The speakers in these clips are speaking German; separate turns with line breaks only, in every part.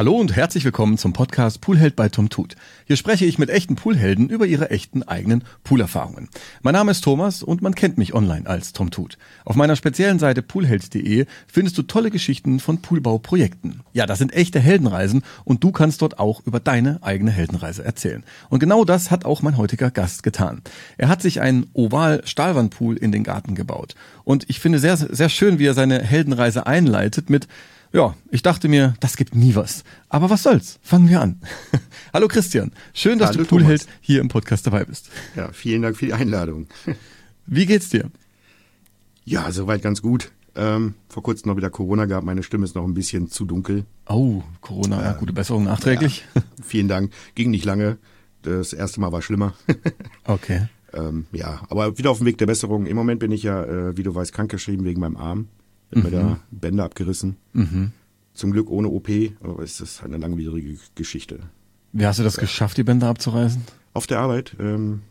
Hallo und herzlich willkommen zum Podcast Poolheld bei Tom Tut. Hier spreche ich mit echten Poolhelden über ihre echten eigenen Poolerfahrungen. Mein Name ist Thomas und man kennt mich online als Tom Tut. Auf meiner speziellen Seite poolheld.de findest du tolle Geschichten von Poolbauprojekten. Ja, das sind echte Heldenreisen und du kannst dort auch über deine eigene Heldenreise erzählen. Und genau das hat auch mein heutiger Gast getan. Er hat sich einen oval Stahlwandpool in den Garten gebaut. Und ich finde sehr, sehr schön, wie er seine Heldenreise einleitet mit ja, ich dachte mir, das gibt nie was. Aber was soll's? Fangen wir an. Hallo Christian, schön, dass
Hallo
du Poolheld hier im Podcast dabei bist.
Ja, vielen Dank für die Einladung.
Wie geht's dir?
Ja, soweit ganz gut. Ähm, vor kurzem noch wieder Corona gehabt, meine Stimme ist noch ein bisschen zu dunkel.
Oh, Corona, ja, gute Besserung nachträglich.
Ja, vielen Dank. Ging nicht lange. Das erste Mal war schlimmer.
okay.
Ähm, ja, aber wieder auf dem Weg der Besserung. Im Moment bin ich ja, äh, wie du weißt, krankgeschrieben wegen meinem Arm. Hat mir da mhm. Bänder abgerissen.
Mhm.
Zum Glück ohne OP, aber es ist eine langwierige Geschichte.
Wie hast du das geschafft, die Bänder abzureißen?
Auf der Arbeit. Ähm,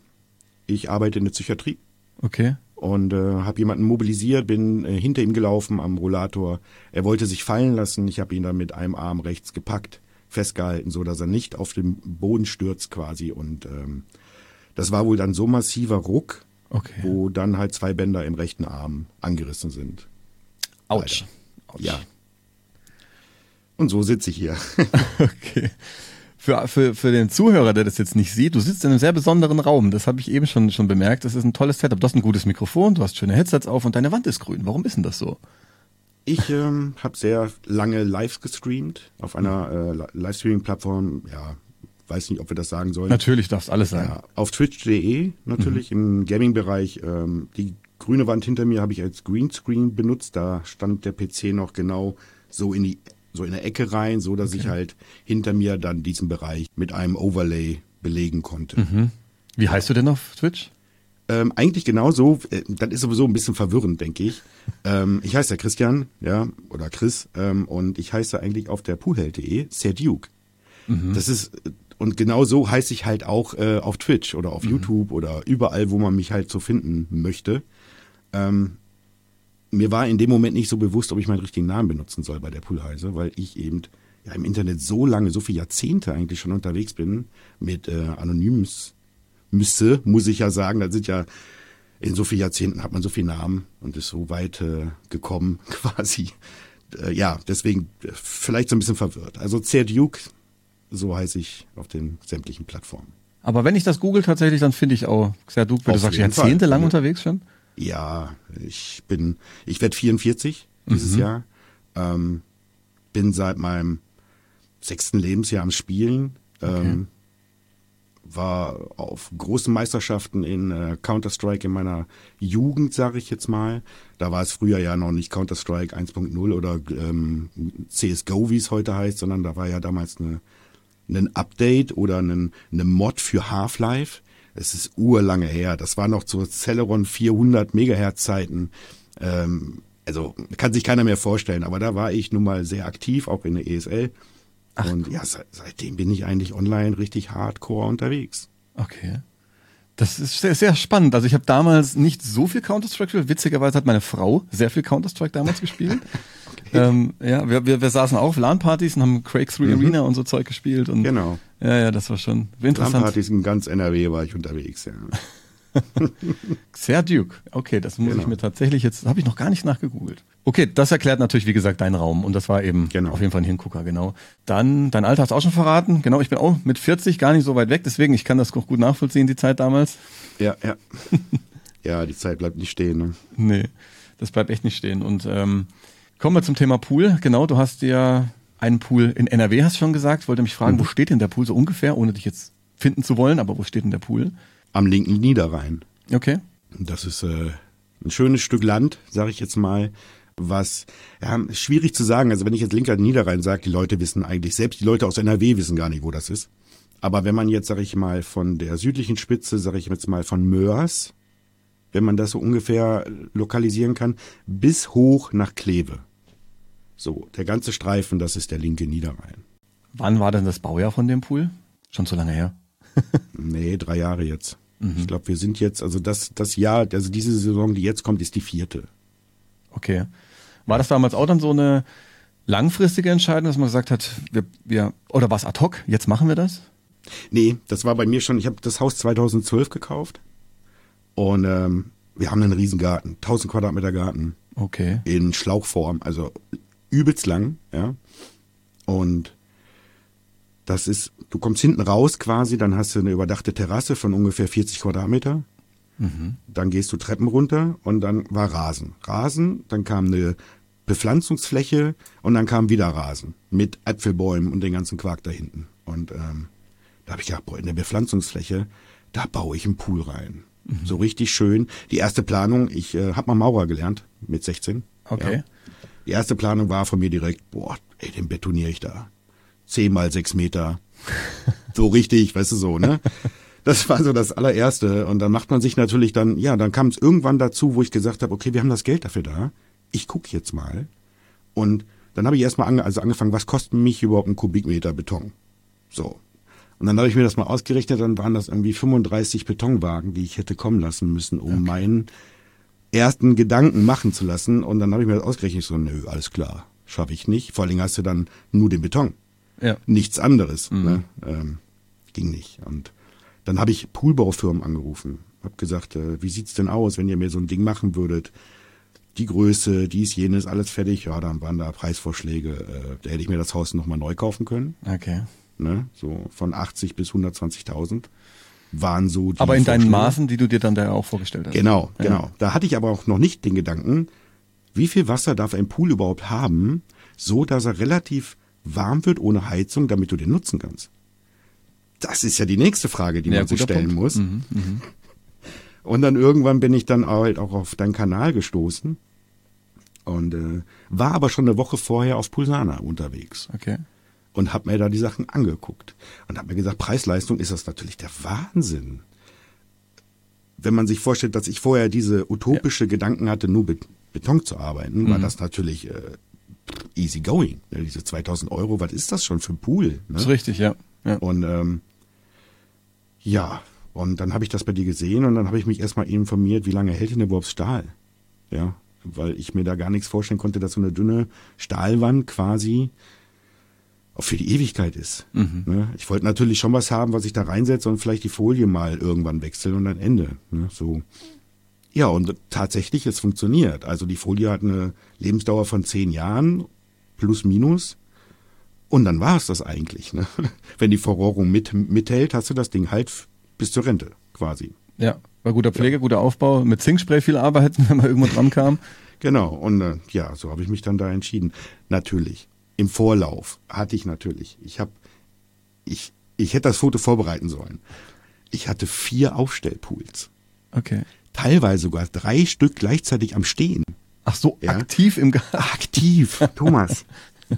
ich arbeite in der Psychiatrie.
Okay.
Und äh, habe jemanden mobilisiert, bin äh, hinter ihm gelaufen am Rollator. Er wollte sich fallen lassen. Ich habe ihn dann mit einem Arm rechts gepackt, festgehalten, so dass er nicht auf den Boden stürzt quasi. Und ähm, das war wohl dann so massiver Ruck,
okay.
wo dann halt zwei Bänder im rechten Arm angerissen sind.
Autsch.
Autsch. Ja. Und so sitze ich hier.
okay. Für, für, für den Zuhörer, der das jetzt nicht sieht, du sitzt in einem sehr besonderen Raum. Das habe ich eben schon, schon bemerkt. Das ist ein tolles Setup. Du hast ein gutes Mikrofon, du hast schöne Headsets auf und deine Wand ist grün. Warum ist denn das so?
Ich ähm, habe sehr lange live gestreamt auf einer äh, Livestreaming-Plattform. Ja, weiß nicht, ob wir das sagen sollen.
Natürlich darf es alles sein.
Ja, auf twitch.de natürlich mhm. im Gaming-Bereich. Ähm, die grüne Wand hinter mir habe ich als Greenscreen benutzt. Da stand der PC noch genau so in die so in der Ecke rein, so dass okay. ich halt hinter mir dann diesen Bereich mit einem Overlay belegen konnte.
Mhm. Wie heißt du denn auf Twitch?
Ähm, eigentlich genauso. Äh, das ist sowieso ein bisschen verwirrend, denke ich. ähm, ich heiße ja Christian, ja, oder Chris, ähm, und ich heiße eigentlich auf der poolheld.de Sir Duke. Mhm. Das ist und genau so heiße ich halt auch äh, auf Twitch oder auf mhm. YouTube oder überall, wo man mich halt so finden möchte. Ähm, mir war in dem Moment nicht so bewusst, ob ich meinen richtigen Namen benutzen soll bei der Poolheise, weil ich eben ja im Internet so lange, so viele Jahrzehnte eigentlich schon unterwegs bin mit äh, Anonyms müsste, muss ich ja sagen. Da sind ja in so vielen Jahrzehnten hat man so viele Namen und ist so weit äh, gekommen quasi. Äh, ja, deswegen äh, vielleicht so ein bisschen verwirrt. Also Duke, so heiße ich auf den sämtlichen Plattformen.
Aber wenn ich das google tatsächlich, dann finde ich auch Duke, weil du sagst jahrzehntelang unterwegs schon.
Ja, ich bin, ich werde 44 dieses mhm. Jahr. Ähm, bin seit meinem sechsten Lebensjahr am Spielen. Okay. Ähm, war auf großen Meisterschaften in äh, Counter-Strike in meiner Jugend, sage ich jetzt mal. Da war es früher ja noch nicht Counter-Strike 1.0 oder ähm, CSGO, wie es heute heißt, sondern da war ja damals eine, ein Update oder ein, eine Mod für Half-Life. Es ist urlange her. Das war noch zu Celeron 400 Megahertz Zeiten. Ähm, also kann sich keiner mehr vorstellen. Aber da war ich nun mal sehr aktiv, auch in der ESL. Ach, und ja, seitdem bin ich eigentlich online richtig hardcore unterwegs.
Okay. Das ist sehr, sehr spannend. Also ich habe damals nicht so viel Counter-Strike gespielt. Witzigerweise hat meine Frau sehr viel Counter-Strike damals gespielt. okay. ähm, ja, wir, wir, wir saßen auch auf LAN-Partys und haben Quake 3 mhm. Arena und so Zeug gespielt. Und
genau.
Ja, ja, das war schon interessant.
LAN-Partys in ganz NRW war ich unterwegs, ja.
Sehr Duke. Okay, das muss genau. ich mir tatsächlich jetzt, habe ich noch gar nicht nachgegoogelt. Okay, das erklärt natürlich, wie gesagt, deinen Raum. Und das war eben genau. auf jeden Fall ein Hingucker, genau. Dann, dein Alter hast du auch schon verraten. Genau, ich bin auch mit 40 gar nicht so weit weg, deswegen, ich kann das auch gut nachvollziehen, die Zeit damals.
Ja, ja. ja, die Zeit bleibt nicht stehen, ne?
Nee, das bleibt echt nicht stehen. Und ähm, kommen wir zum Thema Pool. Genau, du hast ja einen Pool in NRW, hast du schon gesagt. Ich wollte mich fragen, mhm. wo steht denn der Pool so ungefähr, ohne dich jetzt finden zu wollen, aber wo steht denn der Pool?
Am linken Niederrhein.
Okay.
Das ist äh, ein schönes Stück Land, sage ich jetzt mal, was ja, schwierig zu sagen. Also wenn ich jetzt linker Niederrhein sage, die Leute wissen eigentlich, selbst die Leute aus NRW wissen gar nicht, wo das ist. Aber wenn man jetzt, sage ich mal, von der südlichen Spitze, sage ich jetzt mal von Mörs, wenn man das so ungefähr lokalisieren kann, bis hoch nach Kleve. So, der ganze Streifen, das ist der linke Niederrhein.
Wann war denn das Baujahr von dem Pool? Schon so lange her?
nee, drei Jahre jetzt. Mhm. Ich glaube, wir sind jetzt, also das, das Jahr, also diese Saison, die jetzt kommt, ist die vierte.
Okay. War das damals auch dann so eine langfristige Entscheidung, dass man gesagt hat, wir, wir oder was ad hoc, jetzt machen wir das?
Nee, das war bei mir schon, ich habe das Haus 2012 gekauft und ähm, wir haben einen riesen Garten, 1000 Quadratmeter Garten.
Okay.
In Schlauchform, also übelst lang, ja. Und das ist, du kommst hinten raus quasi, dann hast du eine überdachte Terrasse von ungefähr 40 Quadratmeter. Mhm. Dann gehst du Treppen runter und dann war Rasen. Rasen, dann kam eine Bepflanzungsfläche und dann kam wieder Rasen mit Äpfelbäumen und den ganzen Quark da hinten. Und ähm, da habe ich gedacht, boah, in der Bepflanzungsfläche, da baue ich einen Pool rein. Mhm. So richtig schön. Die erste Planung, ich äh, habe mal Maurer gelernt mit 16.
Okay. Ja.
Die erste Planung war von mir direkt, boah, ey, den betoniere ich da. Zehn mal sechs Meter. so richtig, weißt du so, ne? Das war so das allererste. Und dann macht man sich natürlich dann, ja, dann kam es irgendwann dazu, wo ich gesagt habe, okay, wir haben das Geld dafür da. Ich guck jetzt mal. Und dann habe ich erstmal ange also angefangen, was kostet mich überhaupt ein Kubikmeter Beton? So. Und dann habe ich mir das mal ausgerechnet, dann waren das irgendwie 35 Betonwagen, die ich hätte kommen lassen müssen, um okay. meinen ersten Gedanken machen zu lassen. Und dann habe ich mir das ausgerechnet, so, nö, alles klar, schaffe ich nicht. Vor allen Dingen hast du dann nur den Beton. Ja. Nichts anderes. Mhm. Ne? Ähm, ging nicht. Und dann habe ich Poolbaufirmen angerufen. Hab gesagt, äh, wie sieht's denn aus, wenn ihr mir so ein Ding machen würdet? Die Größe, dies, jenes, alles fertig. Ja, dann waren da Preisvorschläge. Äh, da hätte ich mir das Haus nochmal neu kaufen können.
Okay
ne? so von 80 bis 120.000 waren so
die Aber in deinen Maßen, die du dir dann da auch vorgestellt hast.
Genau, ja. genau. Da hatte ich aber auch noch nicht den Gedanken, wie viel Wasser darf ein Pool überhaupt haben, so dass er relativ warm wird ohne Heizung, damit du den nutzen kannst. Das ist ja die nächste Frage, die ja, man sich stellen Punkt. muss. Mhm, mh. Und dann irgendwann bin ich dann halt auch auf deinen Kanal gestoßen und äh, war aber schon eine Woche vorher auf Pulsana unterwegs.
Okay
und habe mir da die Sachen angeguckt und habe mir gesagt, Preis-Leistung ist das natürlich der Wahnsinn. Wenn man sich vorstellt, dass ich vorher diese utopische ja. Gedanken hatte, nur mit Beton zu arbeiten, mhm. war das natürlich äh, easy going. Ja, diese 2000 Euro, was ist das schon für ein Pool? Ne?
Das ist richtig, ja.
ja. Und ähm, ja, und dann habe ich das bei dir gesehen und dann habe ich mich erstmal informiert, wie lange hält denn überhaupt Stahl? Ja, weil ich mir da gar nichts vorstellen konnte, dass so eine dünne Stahlwand quasi auch für die Ewigkeit ist. Mhm. Ne? Ich wollte natürlich schon was haben, was ich da reinsetze und vielleicht die Folie mal irgendwann wechseln und dann Ende. Ne? So. Ja, und tatsächlich, es funktioniert. Also die Folie hat eine Lebensdauer von zehn Jahren, plus minus. Und dann war es das eigentlich. Ne? Wenn die Verrohrung mit, mithält, hast du das Ding halt bis zur Rente quasi.
Ja, war guter Pflege, ja. guter Aufbau, mit Zinkspray viel arbeiten, wenn man irgendwo dran kam.
Genau, und äh, ja, so habe ich mich dann da entschieden. Natürlich im Vorlauf hatte ich natürlich. Ich habe, ich, ich hätte das Foto vorbereiten sollen. Ich hatte vier Aufstellpools.
Okay.
Teilweise sogar drei Stück gleichzeitig am Stehen.
Ach so, ja? aktiv im
Garten. Aktiv, Thomas.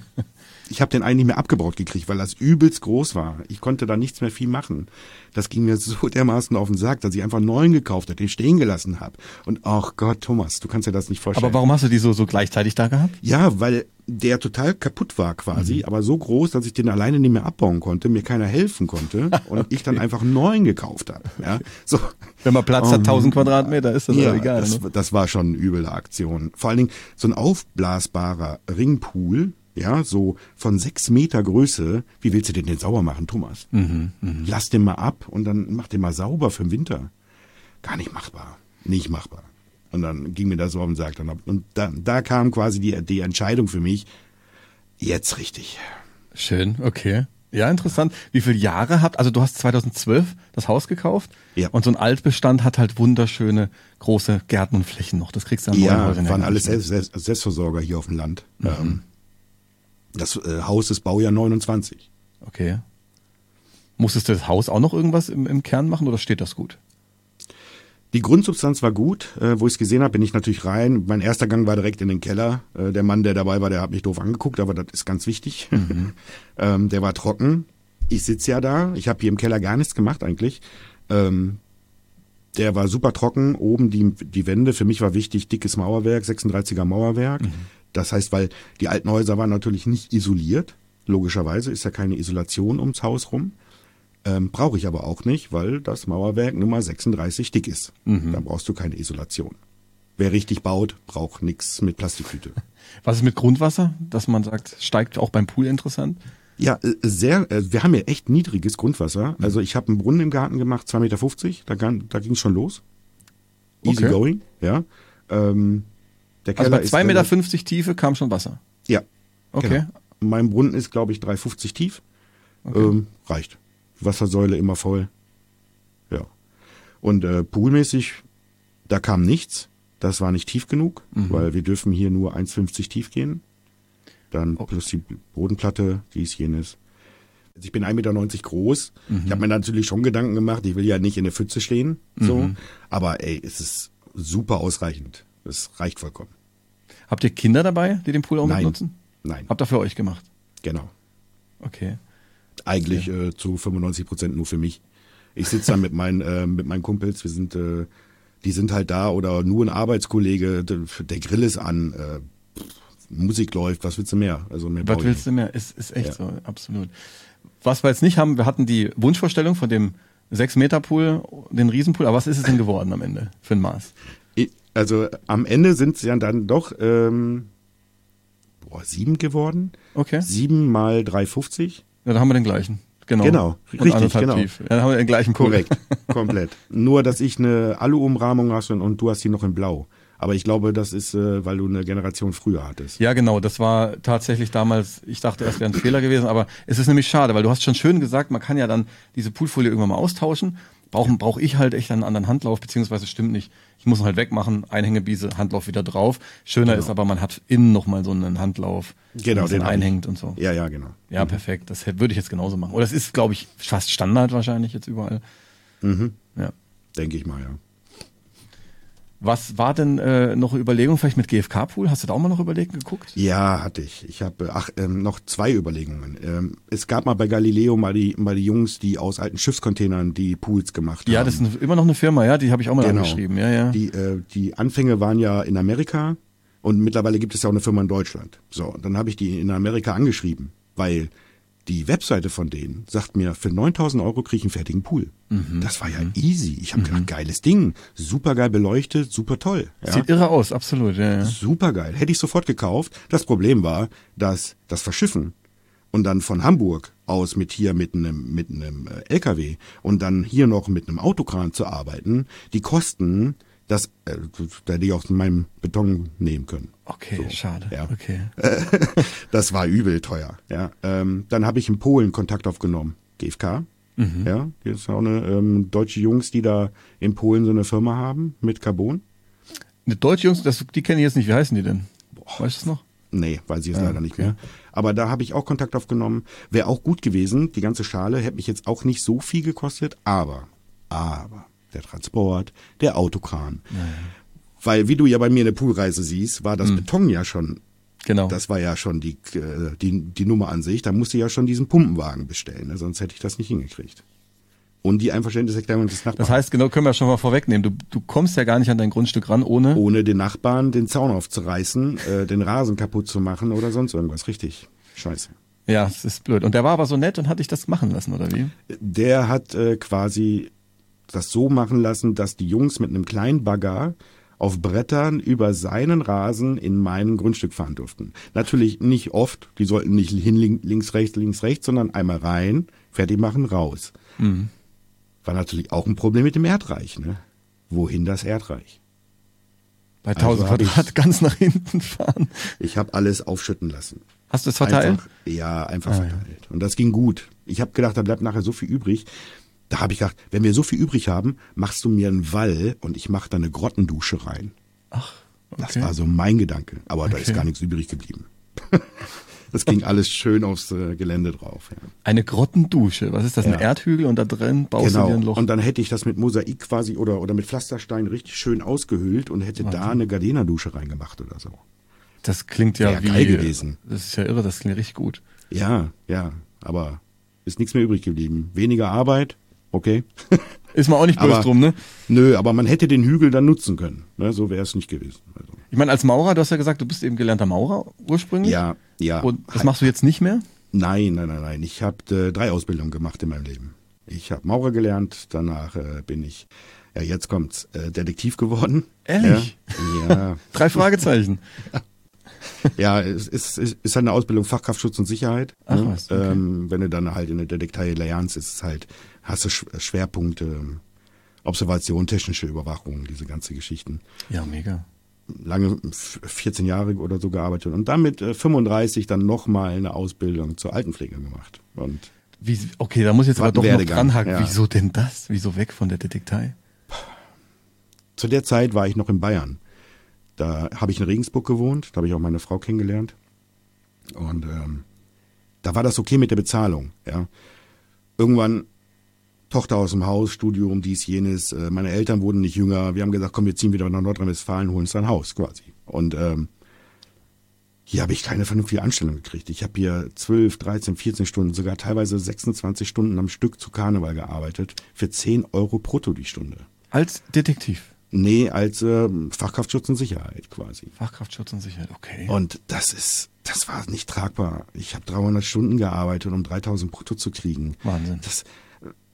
ich habe den eigentlich mehr abgebaut gekriegt, weil das übelst groß war. Ich konnte da nichts mehr viel machen. Das ging mir so dermaßen auf den Sack, dass ich einfach einen neuen gekauft habe, den stehen gelassen habe. Und ach Gott, Thomas, du kannst dir das nicht vorstellen.
Aber warum hast du die so, so gleichzeitig da gehabt?
Ja, weil der total kaputt war quasi, mhm. aber so groß, dass ich den alleine nicht mehr abbauen konnte, mir keiner helfen konnte und okay. ich dann einfach einen neuen gekauft habe. Ja, so.
Wenn man Platz um, hat, 1000 Quadratmeter, ist das ja, egal.
Das,
ne?
das war schon eine üble Aktion. Vor allen Dingen so ein aufblasbarer Ringpool, ja, so von sechs Meter Größe, wie willst du den denn sauber machen, Thomas? Mhm, mh. Lass den mal ab und dann mach den mal sauber für den Winter. Gar nicht machbar. Nicht machbar. Und dann ging mir das so auf den Sack. Und da, da kam quasi die, die Entscheidung für mich, jetzt richtig.
Schön, okay. Ja, interessant. Wie viele Jahre habt, also du hast 2012 das Haus gekauft
ja.
und so ein Altbestand hat halt wunderschöne große Gärten und Flächen noch. Das kriegst du an
Ja, waren alles Selbst, Selbst, Selbstversorger hier auf dem Land. Mhm. Ähm, das äh, Haus ist Baujahr 29.
Okay. Musstest du das Haus auch noch irgendwas im, im Kern machen oder steht das gut?
Die Grundsubstanz war gut. Äh, wo ich es gesehen habe, bin ich natürlich rein. Mein erster Gang war direkt in den Keller. Äh, der Mann, der dabei war, der hat mich doof angeguckt, aber das ist ganz wichtig. Mhm. ähm, der war trocken. Ich sitze ja da. Ich habe hier im Keller gar nichts gemacht eigentlich. Ähm, der war super trocken. Oben die, die Wände. Für mich war wichtig, dickes Mauerwerk, 36er Mauerwerk. Mhm. Das heißt, weil die alten Häuser waren natürlich nicht isoliert. Logischerweise ist ja keine Isolation ums Haus rum. Ähm, Brauche ich aber auch nicht, weil das Mauerwerk Nummer 36 dick ist. Mhm. Da brauchst du keine Isolation. wer richtig baut, braucht nichts mit Plastiktüte.
Was ist mit Grundwasser, dass man sagt, steigt auch beim Pool interessant?
Ja, äh, sehr, äh, wir haben ja echt niedriges Grundwasser. Also ich habe einen Brunnen im Garten gemacht, 2,50 Meter, da, da ging es schon los. Easy
Okay.
going, ja. Ähm, der
Also
Keller
bei
ist
2,50 Meter Tiefe kam schon Wasser.
Ja.
Okay.
Genau. Mein Brunnen ist, glaube ich, 3,50 tief. Ähm, reicht. Wassersäule immer voll. Ja. Und äh, poolmäßig, da kam nichts. Das war nicht tief genug,
Mhm.
weil wir dürfen hier nur 1,50 tief gehen. Dann
Oh.
plus die Bodenplatte, dies, jenes. Also ich bin 1,90 Meter groß.
Mhm.
Ich habe mir natürlich schon Gedanken gemacht, ich will ja nicht in der Pfütze stehen. So.
Mhm.
Aber ey, es ist super ausreichend. Es reicht vollkommen.
Habt ihr Kinder dabei, die den Pool auch
Nein.
mitnutzen?
Nein,
Habt ihr für euch gemacht?
genau.
Okay.
Eigentlich äh, zu 95 Prozent nur für mich. Ich sitze da mit meinen äh, mit meinen Kumpels. Wir sind, äh, die sind halt da oder nur ein Arbeitskollege. Der, Grill ist an, äh, Musik läuft. Was willst du mehr? Also mehr
Was willst du mehr? Ist, ist echt
Ja.
so, absolut. Was wir jetzt nicht haben, wir hatten die Wunschvorstellung von dem 6-Meter-Pool, den Riesenpool, aber was ist es denn geworden am Ende für ein Maß?
Also am Ende sind es ja dann doch ähm, boah, sieben geworden.
Okay.
Sieben mal 3,50.
Ja, dann haben wir den gleichen. Genau.
Genau,
Und
richtig, genau.
Tief. Ja, dann haben wir den gleichen Pool.
Korrekt, komplett. Nur, dass ich eine Alu-Umrahmung hast und, und du hast die noch in Blau. Aber ich glaube, das ist, äh, weil du eine Generation früher hattest.
Ja, genau. Das war tatsächlich damals, ich dachte, es wäre ein Fehler gewesen, aber es ist nämlich schade, weil du hast schon schön gesagt, man kann ja dann diese Poolfolie irgendwann mal austauschen. Brauche ich halt echt einen anderen Handlauf, beziehungsweise stimmt nicht. Ich muss ihn halt wegmachen, Einhängebiese, Handlauf wieder drauf. Schöner ist aber, man hat innen nochmal so einen Handlauf,
Genau, den ich.
einhängt und so.
Ja, ja, genau.
Ja, perfekt. Das würde ich jetzt genauso machen. Oder das ist, glaube ich, fast Standard wahrscheinlich jetzt überall.
Mhm.
Ja.
Denke ich mal, ja.
Was war denn äh, noch Überlegung vielleicht mit GFK-Pool? Hast du da auch mal noch überlegt geguckt?
Ja, hatte ich. Ich habe ach ähm, noch zwei Überlegungen. Ähm, es gab mal bei Galileo mal die mal die Jungs, die aus alten Schiffscontainern die Pools gemacht
Ja,
haben.
das ist immer noch eine Firma, ja, die habe ich auch mal
Genau.
angeschrieben. Ja, ja.
Die äh, die Anfänge waren ja in Amerika und mittlerweile gibt es ja auch eine Firma in Deutschland. So, und dann habe ich die in Amerika angeschrieben, weil die Webseite von denen sagt mir, für 9000 Euro kriege ich einen fertigen Pool.
Mhm.
Das war ja easy. Ich habe gedacht, geiles Ding. Super geil beleuchtet, super toll. Ja?
Sieht irre aus, absolut. Ja, ja.
Super geil. Hätte ich sofort gekauft. Das Problem war, dass das Verschiffen und dann von Hamburg aus mit hier mit einem mit einem äh, LKW und dann hier noch mit einem Autokran zu arbeiten, die Kosten, das äh, da hätte ich auch meinem Beton nehmen können.
Okay, schade.
ja.
Okay.
Das war übel teuer. Ja, ähm, dann habe ich in Polen Kontakt aufgenommen. GFK. Ja, hier ist auch eine ähm, deutsche Jungs, die da in Polen so eine Firma haben mit Carbon.
Eine deutsche Jungs, das, die kenne ich jetzt nicht. Wie heißen die denn? Weißt du es noch?
Nee, weiß ich jetzt
Ah,
leider nicht
okay.
mehr. Aber da habe ich auch Kontakt aufgenommen. Wäre auch gut gewesen. Die ganze Schale hätte mich jetzt auch nicht so viel gekostet. Aber, aber, der Transport, der Autokran. Weil, wie du ja bei mir in der Poolreise siehst, war das
Hm.
Beton ja schon,
Genau.
das war ja schon die, äh, die, die Nummer an sich. Da musste ich ja schon diesen Pumpenwagen bestellen. Ne? Sonst hätte ich das nicht hingekriegt. Und die Einverständniserklärung des Nachbarn.
das heißt, genau, können wir schon mal vorwegnehmen. Du, du kommst ja gar nicht an dein Grundstück ran, ohne.
ohne den Nachbarn den Zaun aufzureißen, äh, den Rasen kaputt zu machen oder sonst irgendwas. Richtig. Scheiße.
Ja, es ist blöd. Und der war aber so nett und hat dich das machen lassen, oder wie?
der hat äh, quasi das so machen lassen, dass die Jungs mit einem kleinen Bagger auf Brettern über seinen Rasen in mein Grundstück fahren durften. Natürlich nicht oft, die sollten nicht hin, link- links, rechts, links, rechts, sondern einmal rein, fertig machen, raus.
Mhm.
War natürlich auch ein Problem mit dem Erdreich, ne? Wohin das Erdreich?
Bei
Also
1000
hab ich-
Quadrat ganz nach hinten fahren.
Ich habe alles aufschütten lassen.
Hast du es verteilt?
Einfach, ja, einfach
Ah, ja.
verteilt. Und das ging gut. Ich habe gedacht, da bleibt nachher so viel übrig. Da habe ich gedacht, wenn wir so viel übrig haben, machst du mir einen Wall und ich mache da eine Grottendusche rein.
Ach, okay.
Das war so mein Gedanke. Aber da ist
Okay.
gar nichts übrig geblieben. das ging alles schön aufs äh, Gelände drauf. Ja.
Eine Grottendusche. Was ist das? Ein
Ja.
Erdhügel und da drin baust du
Genau.
dir ein Loch.
Und dann hätte ich das mit Mosaik quasi oder, oder mit Pflasterstein richtig schön ausgehöhlt und hätte da eine Gardena-Dusche reingemacht oder so.
Das klingt ja
Wär
wie.
geil gewesen.
Das ist ja irre, das klingt richtig gut.
Ja, ja. Aber ist nichts mehr übrig geblieben. Weniger Arbeit, okay.
Ist man auch nicht böse drum, ne?
Nö, aber man hätte den Hügel dann nutzen können. Ne, so wäre es nicht gewesen. Also,
Ich meine, als Maurer, du hast ja gesagt, du bist eben gelernter Maurer ursprünglich.
ja, ja.
Und das machst du jetzt nicht mehr?
Nein, nein, nein, nein. Ich habe äh, drei Ausbildungen gemacht in meinem Leben. Ich habe Maurer gelernt, danach äh, bin ich ja, jetzt kommt's, äh, Detektiv geworden.
Ehrlich?
Ja. ja.
Drei Fragezeichen.
ja, es ist, ist, ist halt eine Ausbildung Fachkraftschutz und Sicherheit.
Ach
ne?
was, okay.
ähm, wenn du dann halt in der Detektei lernst, ist es halt, hast du Sch- Schwerpunkte, ähm, Observation, technische Überwachung, diese ganze Geschichten.
Ja, mega.
Lange, f- 14 Jahre oder so gearbeitet und dann mit äh, 35 dann nochmal eine Ausbildung zur Altenpflege gemacht. Und
Wie, okay, da muss ich jetzt aber doch noch dranhaken.
ja.
Wieso denn das? Wieso weg von der Detektei?
zu der Zeit war ich noch in Bayern. Da habe ich in Regensburg gewohnt, da habe ich auch meine Frau kennengelernt. Und ähm, da war das okay mit der Bezahlung. Ja. Irgendwann Tochter aus dem Haus, Studium, dies, jenes. Äh, meine Eltern wurden nicht jünger. Wir haben gesagt, komm, wir ziehen wieder nach Nordrhein-Westfalen, holen uns ein Haus quasi. Und ähm, hier habe ich keine vernünftige Anstellung gekriegt. Ich habe hier 12, 13, 14 Stunden, sogar teilweise 26 Stunden am Stück zu Karneval gearbeitet. Für 10 Euro brutto die Stunde.
Als Detektiv.
Nee, als ähm, Fachkraftschutz und Sicherheit quasi.
Fachkraftschutz und Sicherheit, okay.
Und das ist, das war nicht tragbar. Ich habe 300 Stunden gearbeitet, um 3000 brutto zu kriegen.
Wahnsinn.
Das,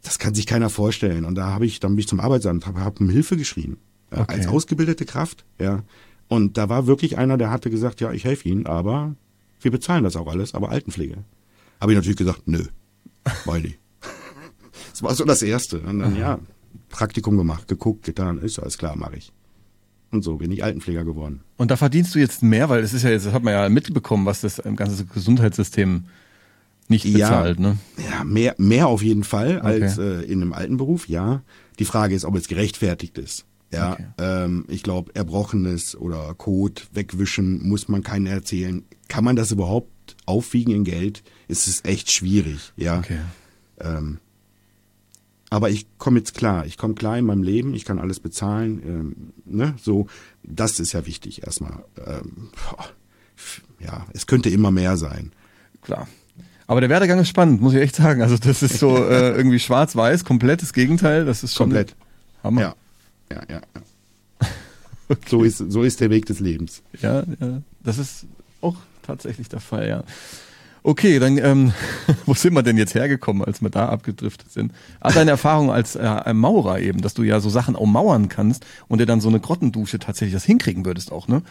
das kann sich keiner vorstellen. Und da habe ich, dann bin ich zum Arbeitsamt, habe hab um Hilfe geschrien. Ja,
Okay.
Als ausgebildete Kraft, ja. Und da war wirklich einer, der hatte gesagt, ja, ich helfe Ihnen, aber wir bezahlen das auch alles, aber Altenpflege. Habe ich natürlich gesagt, nö, weil die. Das war so das Erste. Und dann, ja, Praktikum gemacht, geguckt, getan, ist alles klar, mache ich. Und so bin ich Altenpfleger geworden.
Und da verdienst du jetzt mehr, weil es ist ja jetzt, das hat man ja mitbekommen, was das im ganzen Gesundheitssystem nicht
Ja.
bezahlt, ne?
Ja, mehr, mehr auf jeden Fall
Okay.
als äh, in einem alten Beruf, ja. Die Frage ist, ob es gerechtfertigt ist. Ja,
Okay.
ähm, ich glaube, Erbrochenes oder Kot wegwischen muss man keinen erzählen. Kann man das überhaupt aufwiegen in Geld? Ist es echt schwierig, ja.
Okay.
Ähm, aber ich komme jetzt klar. Ich komme klar in meinem Leben. Ich kann alles bezahlen. Ähm, ne, so. Das ist ja wichtig erstmal. Ähm, ja, es könnte immer mehr sein.
Klar. Aber der Werdegang ist spannend, muss ich echt sagen. Also das ist so äh, irgendwie schwarz-weiß, komplettes Gegenteil. Das ist schon
Komplett.
Hammer.
Ja, ja, ja. ja. So ist, so ist der Weg des Lebens.
Ja, ja, das ist auch tatsächlich der Fall, ja. Okay, dann ähm, wo sind wir denn jetzt hergekommen, als wir da abgedriftet sind? Ah, deine Erfahrung als äh, Maurer eben, dass du ja so Sachen ummauern kannst und dir dann so eine Grottendusche tatsächlich das hinkriegen würdest auch, ne?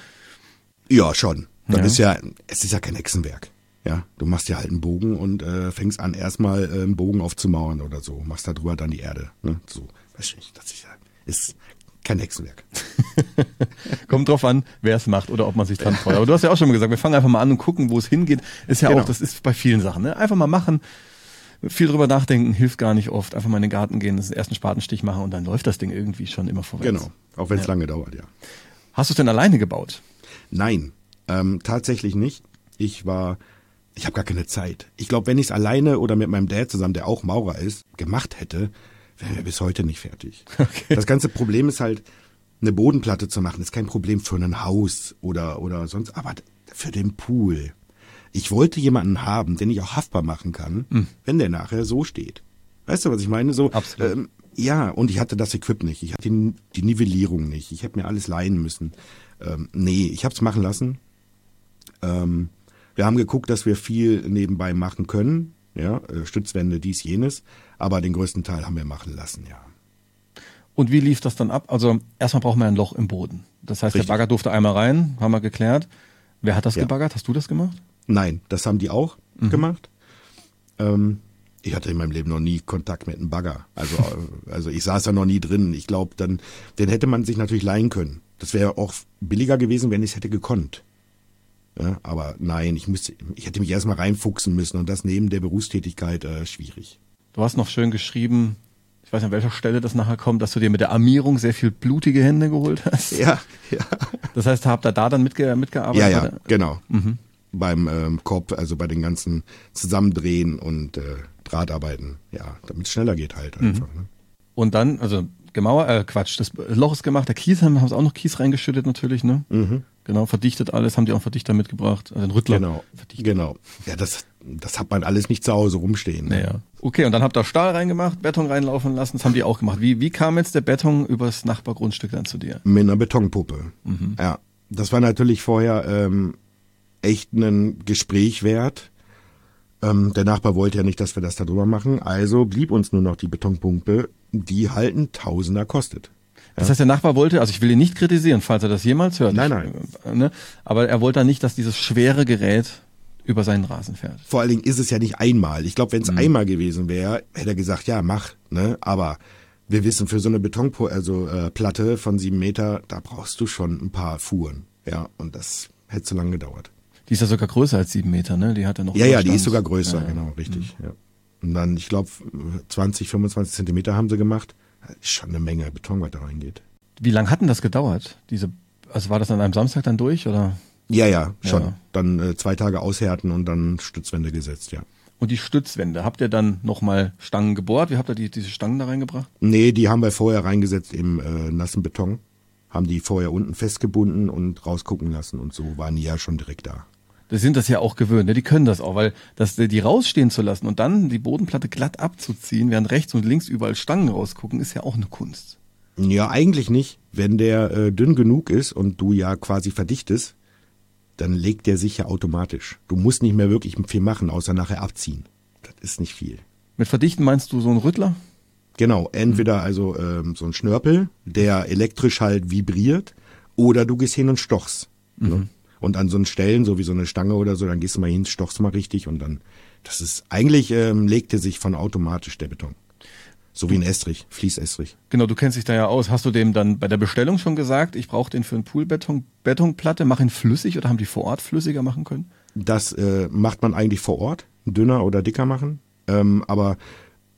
Ja, schon. Das
Ja.
ist ja, es ist ja kein Hexenwerk. Ja, du machst ja halt einen Bogen und äh, fängst an, erstmal äh, einen Bogen aufzumauern oder so. Machst da drüber dann die Erde. Ne? So, weißt du, das ist ja, ist kein Hexenwerk.
Kommt drauf an, wer es macht oder ob man sich dran freut. Aber du hast ja auch schon mal gesagt, wir fangen einfach mal an und gucken, wo es hingeht. Ist ja
Genau.
auch, das ist bei vielen Sachen, ne? Einfach mal machen. Viel drüber nachdenken hilft gar nicht oft. Einfach mal in den Garten gehen, den ersten Spatenstich machen und dann läuft das Ding irgendwie schon immer vorwärts.
Genau. Auch wenn es lange dauert, ja.
Hast du es denn alleine gebaut?
Nein, ähm, tatsächlich nicht. Ich war, ich habe gar keine Zeit. Ich glaube, wenn ich es alleine oder mit meinem Dad zusammen, der auch Maurer ist, gemacht hätte, wären wir bis heute nicht fertig.
Okay.
Das ganze Problem ist halt, eine Bodenplatte zu machen, ist kein Problem für ein Haus oder, oder sonst, aber für den Pool. Ich wollte jemanden haben, den ich auch haftbar machen kann, wenn der nachher so steht. Weißt du, was ich meine? So,
Absolut.
Ähm, ja, und ich hatte das Equip nicht. Ich hatte die, die Nivellierung nicht. Ich hätte mir alles leihen müssen. Ähm, nee, ich habe es machen lassen. Ähm, wir haben geguckt, dass wir viel nebenbei machen können. Ja, äh, Stützwände, dies, jenes. Aber den größten Teil haben wir machen lassen, ja.
Und wie lief das dann ab? Also erstmal brauchen wir ein Loch im Boden. Das heißt,
Richtig.
der Bagger durfte einmal rein, haben wir geklärt. Wer hat das
Ja.
gebaggert? Hast du das gemacht?
Nein, das haben die auch gemacht. Ähm, ich hatte in meinem Leben noch nie Kontakt mit einem Bagger. Also, äh, also ich saß da noch nie drin. Ich glaube, dann, den hätte man sich natürlich leihen können. Das wäre auch billiger gewesen, wenn ich es hätte gekonnt. Ja, aber nein, ich müsste, ich hätte mich erstmal reinfuchsen müssen und das neben der Berufstätigkeit äh, schwierig.
Du hast noch schön geschrieben, ich weiß nicht, an welcher Stelle das nachher kommt, dass du dir mit der Armierung sehr viel blutige Hände geholt hast.
Ja, ja.
Das heißt, habt ihr da dann mitge mitgearbeitet?
Ja, ja,
Oder?
genau. Beim ähm, Korb, also bei den ganzen Zusammendrehen und äh, Drahtarbeiten. Ja, damit es schneller geht halt einfach. Ne?
Und dann, also gemauert, äh, Quatsch, das Loch ist gemacht, der Kies haben haben sie auch noch Kies reingeschüttet natürlich, ne?
Mhm.
Genau, verdichtet alles, haben die auch einen Verdichter mitgebracht, also einen Rüttler.
Genau,
Verdichtet.
genau. Ja, das, das hat man alles nicht zu Hause rumstehen. ne?
Naja. Okay, und dann habt ihr Stahl reingemacht, Beton reinlaufen lassen, das haben die auch gemacht. Wie, wie kam jetzt der Beton übers Nachbargrundstück dann zu dir?
Mit einer Betonpuppe. Ja, das war natürlich vorher ähm, echt ein Gespräch wert. Ähm, der Nachbar wollte ja nicht, dass wir das da drüber machen. Also blieb uns nur noch die Betonpumpe, die halt ein Tausender kostet.
Das heißt, der Nachbar wollte, also ich will ihn nicht kritisieren, falls er das jemals hört.
Nein,
ich, nein. Ne? Aber er wollte nicht, dass dieses schwere Gerät über seinen Rasen fährt.
Vor allen Dingen ist es ja nicht einmal. Ich glaube, wenn es mhm. einmal gewesen wäre, hätte er gesagt, ja, mach. Ne? Aber wir wissen, für so eine Betonplatte also, äh, Platte von sieben Meter, da brauchst du schon ein paar Fuhren. Ja, und das hätte zu lange gedauert.
Die ist ja sogar größer als sieben Meter, ne? Die hat ja noch.
Ja, ja, die ist sogar größer, ja, genau, richtig. Mhm. Ja. Und dann, ich glaube, 20, 25 Zentimeter haben sie gemacht. Ist schon eine Menge Beton, was da reingeht.
Wie lange hat denn das gedauert? Diese, also war das an einem Samstag dann durch oder?
Ja, ja, schon. Ja. Dann äh, zwei Tage aushärten und dann Stützwände gesetzt, ja.
Und die Stützwände, habt ihr dann nochmal Stangen gebohrt? Wie habt ihr die, diese Stangen da reingebracht?
Nee, die haben wir vorher reingesetzt im äh, nassen Beton. Haben die vorher unten festgebunden und rausgucken lassen und so waren die ja schon direkt da.
Die sind das ja auch gewöhnt, ne? die können das auch, weil das, die rausstehen zu lassen und dann die Bodenplatte glatt abzuziehen, während rechts und links überall Stangen rausgucken, ist ja auch eine Kunst.
Ja, eigentlich nicht. Wenn der äh, dünn genug ist und du ja quasi verdichtest, dann legt der sich ja automatisch. Du musst nicht mehr wirklich viel machen, außer nachher abziehen. Das ist nicht viel.
Mit Verdichten meinst du so einen Rüttler?
Genau, entweder also ähm, so ein Schnörpel, der elektrisch halt vibriert, oder du gehst hin und stochst. Ne? Mhm. Ne? Und an so einen Stellen, so wie so eine Stange oder so, dann gehst du mal hin, stochst mal richtig und dann, das ist, eigentlich ähm, legte sich von automatisch der Beton. So wie ein Estrich, Fließestrich.
Genau, du kennst dich da ja aus. Hast du dem dann bei der Bestellung schon gesagt, ich brauche den für einen Poolbeton, Betonplatte, mach ihn flüssig oder haben die vor Ort flüssiger machen können?
Das äh, macht man eigentlich vor Ort, dünner oder dicker machen. Ähm, aber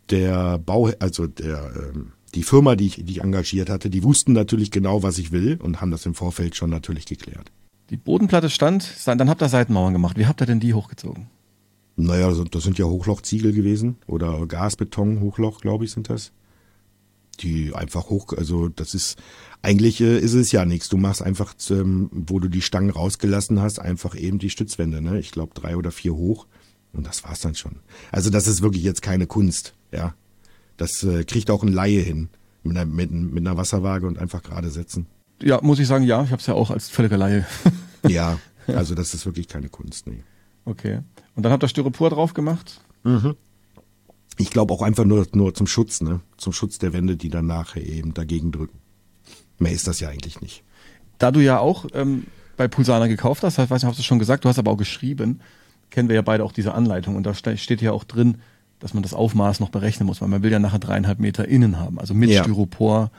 der Bau, also der, ähm, die Firma, die ich, die ich engagiert hatte, die wussten natürlich genau, was ich will und haben das im Vorfeld schon natürlich geklärt.
Die Bodenplatte stand, dann habt ihr Seitenmauern gemacht. Wie habt ihr denn die hochgezogen?
Naja, das sind ja Hochlochziegel gewesen oder Gasbeton, Hochloch, glaube ich, sind das. Die einfach hoch, also das ist, eigentlich äh, ist es ja nichts. Du machst einfach, ähm, wo du die Stangen rausgelassen hast, einfach eben die Stützwände, ne? Ich glaube drei oder vier hoch. Und das war's dann schon. Also das ist wirklich jetzt keine Kunst, ja. Das äh, kriegt auch ein Laie hin. Mit einer, mit, mit einer Wasserwaage und einfach gerade setzen.
Ja, muss ich sagen, ja, ich habe es ja auch als völliger Laie.
ja, also das ist wirklich keine Kunst, nee.
Okay. Und dann habt ihr Styropor drauf gemacht?
Mhm. Ich glaube auch einfach nur, nur zum Schutz, ne? Zum Schutz der Wände, die dann nachher eben dagegen drücken. Mehr ist das ja eigentlich nicht.
Da du ja auch ähm, bei Pulsana gekauft hast, ich weiß nicht, hast du schon gesagt, du hast aber auch geschrieben, kennen wir ja beide auch diese Anleitung und da steht ja auch drin, dass man das Aufmaß noch berechnen muss, weil man will ja nachher dreieinhalb Meter innen haben, also mit ja. Styropor.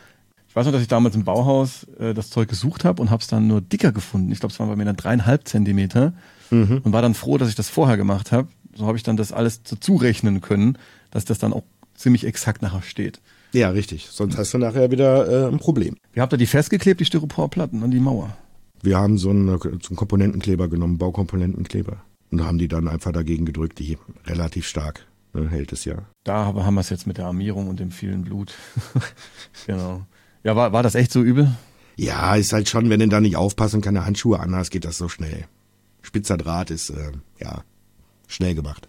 Ich weiß noch, dass ich damals im Bauhaus äh, das Zeug gesucht habe und habe es dann nur dicker gefunden. Ich glaube, es waren bei mir dann dreieinhalb Zentimeter mhm. und war dann froh, dass ich das vorher gemacht habe. So habe ich dann das alles so zurechnen können, dass das dann auch ziemlich exakt nachher steht.
Ja, richtig. Sonst hast du nachher wieder äh, ein Problem.
Wie habt ihr die festgeklebt, die Styroporplatten an die Mauer?
Wir haben so einen, so einen Komponentenkleber genommen, Baukomponentenkleber. Und haben die dann einfach dagegen gedrückt, die relativ stark ne, hält es ja.
Da haben wir es jetzt mit der Armierung und dem vielen Blut. genau. Ja, war, war das echt so übel?
Ja, ist halt schon, wenn du da nicht aufpassen keine Handschuhe anhast, geht das so schnell spitzer Draht ist, äh, ja, schnell gemacht.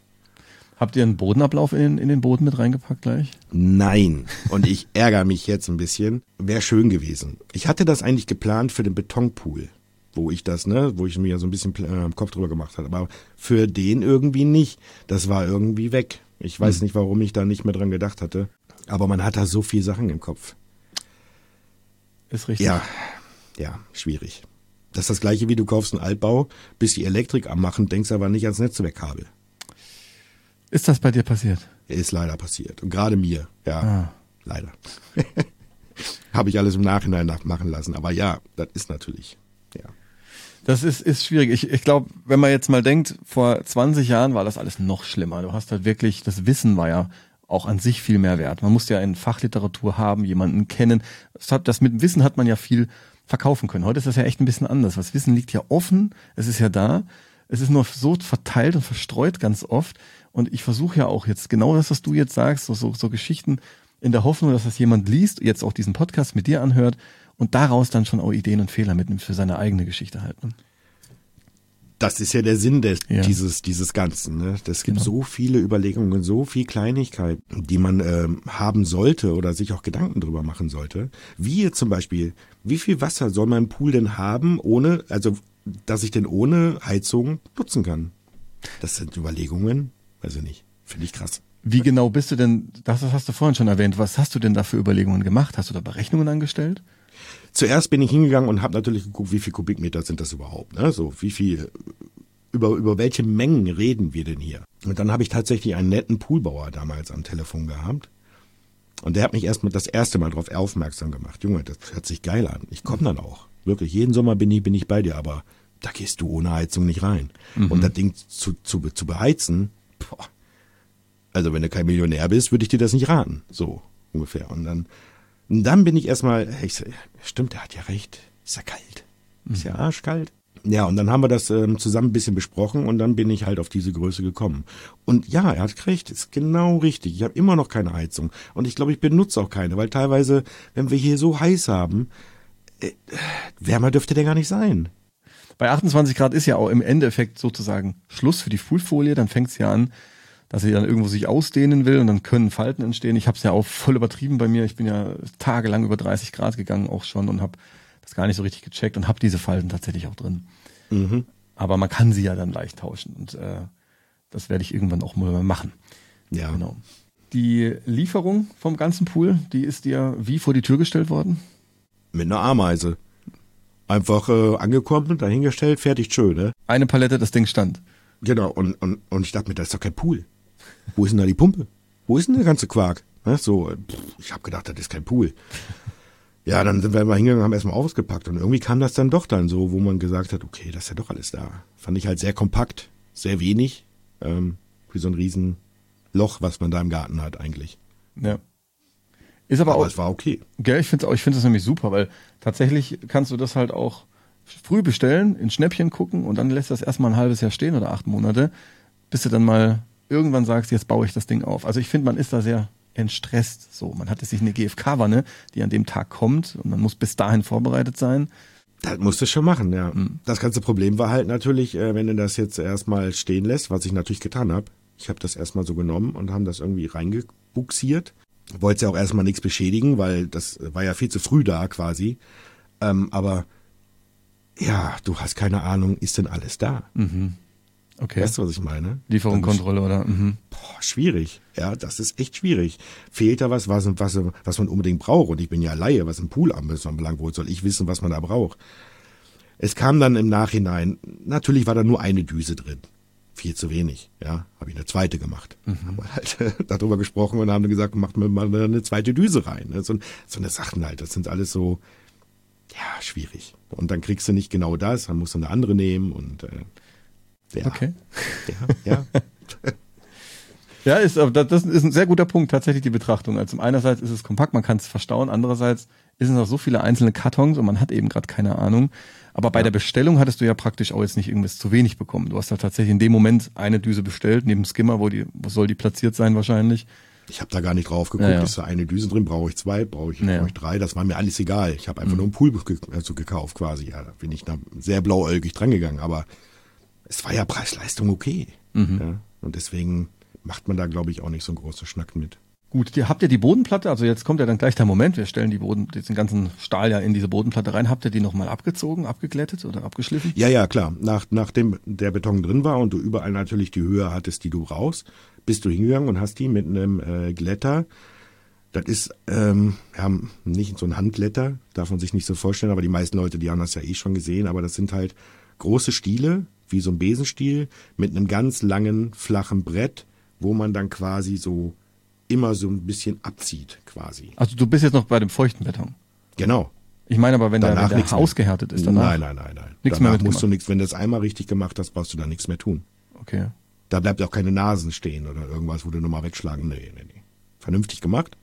Habt ihr einen Bodenablauf in, in den Boden mit reingepackt gleich?
Nein. Und ich ärgere mich jetzt ein bisschen. Wäre schön gewesen. Ich hatte das eigentlich geplant für den Betonpool, wo ich das, ne, wo ich mir so ein bisschen äh, Kopf drüber gemacht habe. Aber für den irgendwie nicht. Das war irgendwie weg. Ich weiß hm. nicht, warum ich da nicht mehr dran gedacht hatte. Aber man hat da so viele Sachen im Kopf.
Ist richtig.
Ja, ja, schwierig. Das ist das gleiche wie du kaufst einen Altbau, bis die Elektrik anmachen, denkst aber nicht ans Netzwerkkabel.
Ist das bei dir passiert?
Ist leider passiert. Und gerade mir, ja, ah. leider. Habe ich alles im Nachhinein nachmachen lassen. Aber ja, das ist natürlich, ja.
Das ist, ist schwierig. Ich, ich glaube, wenn man jetzt mal denkt, vor 20 Jahren war das alles noch schlimmer. Du hast halt wirklich, das Wissen war ja auch an sich viel mehr wert. Man musste ja in Fachliteratur haben, jemanden kennen. Das, hat, das mit Wissen hat man ja viel verkaufen können. Heute ist das ja echt ein bisschen anders. Das Wissen liegt ja offen, es ist ja da, es ist nur so verteilt und verstreut ganz oft. Und ich versuche ja auch jetzt genau das, was du jetzt sagst, so, so, so Geschichten in der Hoffnung, dass das jemand liest, jetzt auch diesen Podcast mit dir anhört und daraus dann schon auch Ideen und Fehler mitnimmt für seine eigene Geschichte halt. Ne?
Das ist ja der Sinn des, ja. dieses, dieses Ganzen. Ne? Es gibt genau. so viele Überlegungen, so viel Kleinigkeit, die man ähm, haben sollte oder sich auch Gedanken drüber machen sollte. Wie zum Beispiel, wie viel Wasser soll mein Pool denn haben, ohne, also dass ich denn ohne Heizung nutzen kann? Das sind Überlegungen, weiß ich nicht. Finde ich krass.
Wie genau bist du denn, das hast du vorhin schon erwähnt, was hast du denn da für Überlegungen gemacht? Hast du da Berechnungen angestellt?
Zuerst bin ich hingegangen und habe natürlich geguckt, wie viel Kubikmeter sind das überhaupt, ne? So, wie viel über über welche Mengen reden wir denn hier? Und dann habe ich tatsächlich einen netten Poolbauer damals am Telefon gehabt. Und der hat mich erst mal das erste Mal darauf aufmerksam gemacht. Junge, das hört sich geil an. Ich komme dann auch. Wirklich, jeden Sommer bin ich, bin ich bei dir, aber da gehst du ohne Heizung nicht rein. Mhm. Und das Ding zu, zu, zu beheizen, boah. also wenn du kein Millionär bist, würde ich dir das nicht raten. So ungefähr. Und dann und dann bin ich erstmal, ich so, stimmt, er hat ja recht, ist ja kalt. Ist ja mhm. arschkalt. Ja, und dann haben wir das ähm, zusammen ein bisschen besprochen und dann bin ich halt auf diese Größe gekommen. Und ja, er hat recht, ist genau richtig. Ich habe immer noch keine Heizung und ich glaube, ich benutze auch keine, weil teilweise, wenn wir hier so heiß haben, äh, wärmer dürfte der gar nicht sein.
Bei 28 Grad ist ja auch im Endeffekt sozusagen Schluss für die Fullfolie, dann fängt es ja an, dass sie dann irgendwo sich ausdehnen will und dann können Falten entstehen. Ich habe es ja auch voll übertrieben bei mir. Ich bin ja tagelang über 30 Grad gegangen auch schon und habe das gar nicht so richtig gecheckt und habe diese Falten tatsächlich auch drin. Mhm. Aber man kann sie ja dann leicht tauschen und äh, das werde ich irgendwann auch mal machen.
Ja. Genau.
Die Lieferung vom ganzen Pool, die ist dir wie vor die Tür gestellt worden?
Mit einer Ameise. Einfach äh, angekommen, dahingestellt, fertig, schön, ne?
Eine Palette, das Ding stand.
Genau, und, und, und ich dachte mir, das ist doch kein Pool. Wo ist denn da die Pumpe? Wo ist denn der ganze Quark? Ne? So, ich habe gedacht, das ist kein Pool. Ja, dann sind wir mal hingegangen und haben erstmal ausgepackt. Und irgendwie kam das dann doch dann so, wo man gesagt hat, okay, das ist ja doch alles da. Fand ich halt sehr kompakt, sehr wenig, ähm, wie so ein Riesenloch, was man da im Garten hat eigentlich.
Ja. Ist aber, aber auch. es war okay. Gell, ich finde ich finde das nämlich super, weil tatsächlich kannst du das halt auch früh bestellen, in Schnäppchen gucken und dann lässt das erstmal ein halbes Jahr stehen oder acht Monate, bis du dann mal irgendwann sagst, jetzt baue ich das Ding auf. Also ich finde, man ist da sehr entstresst. So, man hatte sich eine GFK-Wanne, die an dem Tag kommt und man muss bis dahin vorbereitet sein.
Das musst du schon machen, ja. Mhm. Das ganze Problem war halt natürlich, äh, wenn du das jetzt erstmal stehen lässt, was ich natürlich getan habe. Ich habe das erstmal so genommen und haben das irgendwie reingebuxiert. Wollte ja auch erstmal nichts beschädigen, weil das war ja viel zu früh da quasi. Ähm, aber ja, du hast keine Ahnung, ist denn alles da? Mhm.
Okay.
Weißt du, was ich meine?
Lieferung, Kontrolle oder? Mhm.
Boah, schwierig. Ja, das ist echt schwierig. Fehlt da was, was, was, was man unbedingt braucht? Und ich bin ja Laie, was ein Pool anbelangt. Wo soll ich wissen, was man da braucht? Es kam dann im Nachhinein, natürlich war da nur eine Düse drin. Viel zu wenig, ja. Habe ich eine zweite gemacht. Mhm. Haben wir halt darüber gesprochen und haben gesagt, macht mir mal eine zweite Düse rein. So, so eine Sachen halt. Das sind alles so, ja, schwierig. Und dann kriegst du nicht genau das, dann musst du eine andere nehmen und äh,
ja. Okay. Ja, ja. ja, ist, das ist ein sehr guter Punkt, tatsächlich die Betrachtung. Also einerseits ist es kompakt, man kann es verstauen, andererseits ist es noch so viele einzelne Kartons und man hat eben gerade keine Ahnung. Aber bei ja. der Bestellung hattest du ja praktisch auch jetzt nicht irgendwas zu wenig bekommen. Du hast halt tatsächlich in dem Moment eine Düse bestellt, neben dem Skimmer, wo die, wo soll die platziert sein wahrscheinlich.
Ich habe da gar nicht drauf geguckt, ja, ja. ist da eine Düse drin, brauche ich zwei, brauche ich, ja. brauche ich drei, das war mir alles egal. Ich habe einfach mhm. nur einen Pool also gekauft quasi. Ja, da bin ich da sehr blauäugig drangegangen, aber es war ja Preis-Leistung okay. Mhm. Ja, und deswegen macht man da, glaube ich, auch nicht so einen großen Schnack mit.
Gut, ihr habt ihr die Bodenplatte, also jetzt kommt ja dann gleich der Moment, wir stellen die Boden, den ganzen Stahl ja in diese Bodenplatte rein. Habt ihr die nochmal abgezogen, abgeglättet oder abgeschliffen?
Ja, ja, klar. Nach, nachdem der Beton drin war und du überall natürlich die Höhe hattest, die du brauchst, bist du hingegangen und hast die mit einem äh, Glätter, das ist ähm, ja, nicht so ein Handglätter, darf man sich nicht so vorstellen, aber die meisten Leute, die haben das ja eh schon gesehen, aber das sind halt große Stiele, wie so ein Besenstiel mit einem ganz langen, flachen Brett, wo man dann quasi so immer so ein bisschen abzieht, quasi.
Also du bist jetzt noch bei dem feuchten Beton.
Genau.
Ich meine aber, wenn danach der, wenn der ausgehärtet ist, danach.
Nein, nein, nein, nein. Nichts danach mehr musst du nichts, wenn du das einmal richtig gemacht hast, brauchst du da nichts mehr tun.
Okay.
Da bleibt auch keine Nasen stehen oder irgendwas, wo du nochmal wegschlagen. Nee, nee, nee. Vernünftig gemacht?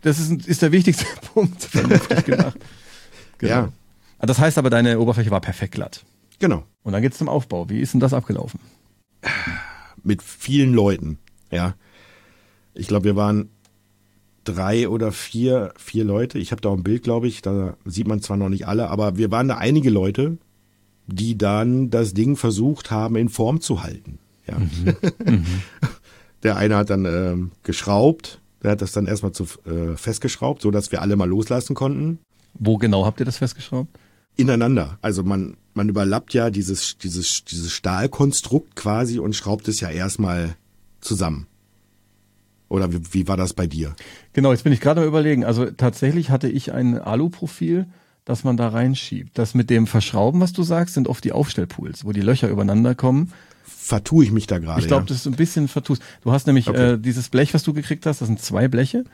Das ist, ist der wichtigste Punkt. Vernünftig gemacht. Genau. Ja. Das heißt aber, deine Oberfläche war perfekt glatt.
Genau.
Und dann geht's zum Aufbau. Wie ist denn das abgelaufen?
Mit vielen Leuten, ja. Ich glaube, wir waren drei oder vier, vier Leute. Ich habe da auch ein Bild, glaube ich. Da sieht man zwar noch nicht alle, aber wir waren da einige Leute, die dann das Ding versucht haben, in Form zu halten. Ja. Mhm. mhm. Der eine hat dann äh, geschraubt, der hat das dann erstmal zu, äh, festgeschraubt, so dass wir alle mal loslassen konnten.
Wo genau habt ihr das festgeschraubt?
Ineinander. Also man man überlappt ja dieses, dieses, dieses Stahlkonstrukt quasi und schraubt es ja erstmal zusammen. Oder wie, wie war das bei dir?
Genau, jetzt bin ich gerade mal überlegen. Also tatsächlich hatte ich ein Aluprofil dass man da reinschiebt. Das mit dem Verschrauben, was du sagst, sind oft die Aufstellpools, wo die Löcher übereinander kommen.
Vertue ich mich da gerade.
Ich glaube,
ja.
das ist ein bisschen vertust. Du hast nämlich
Okay.
äh, dieses Blech, was du gekriegt hast, das sind zwei Bleche.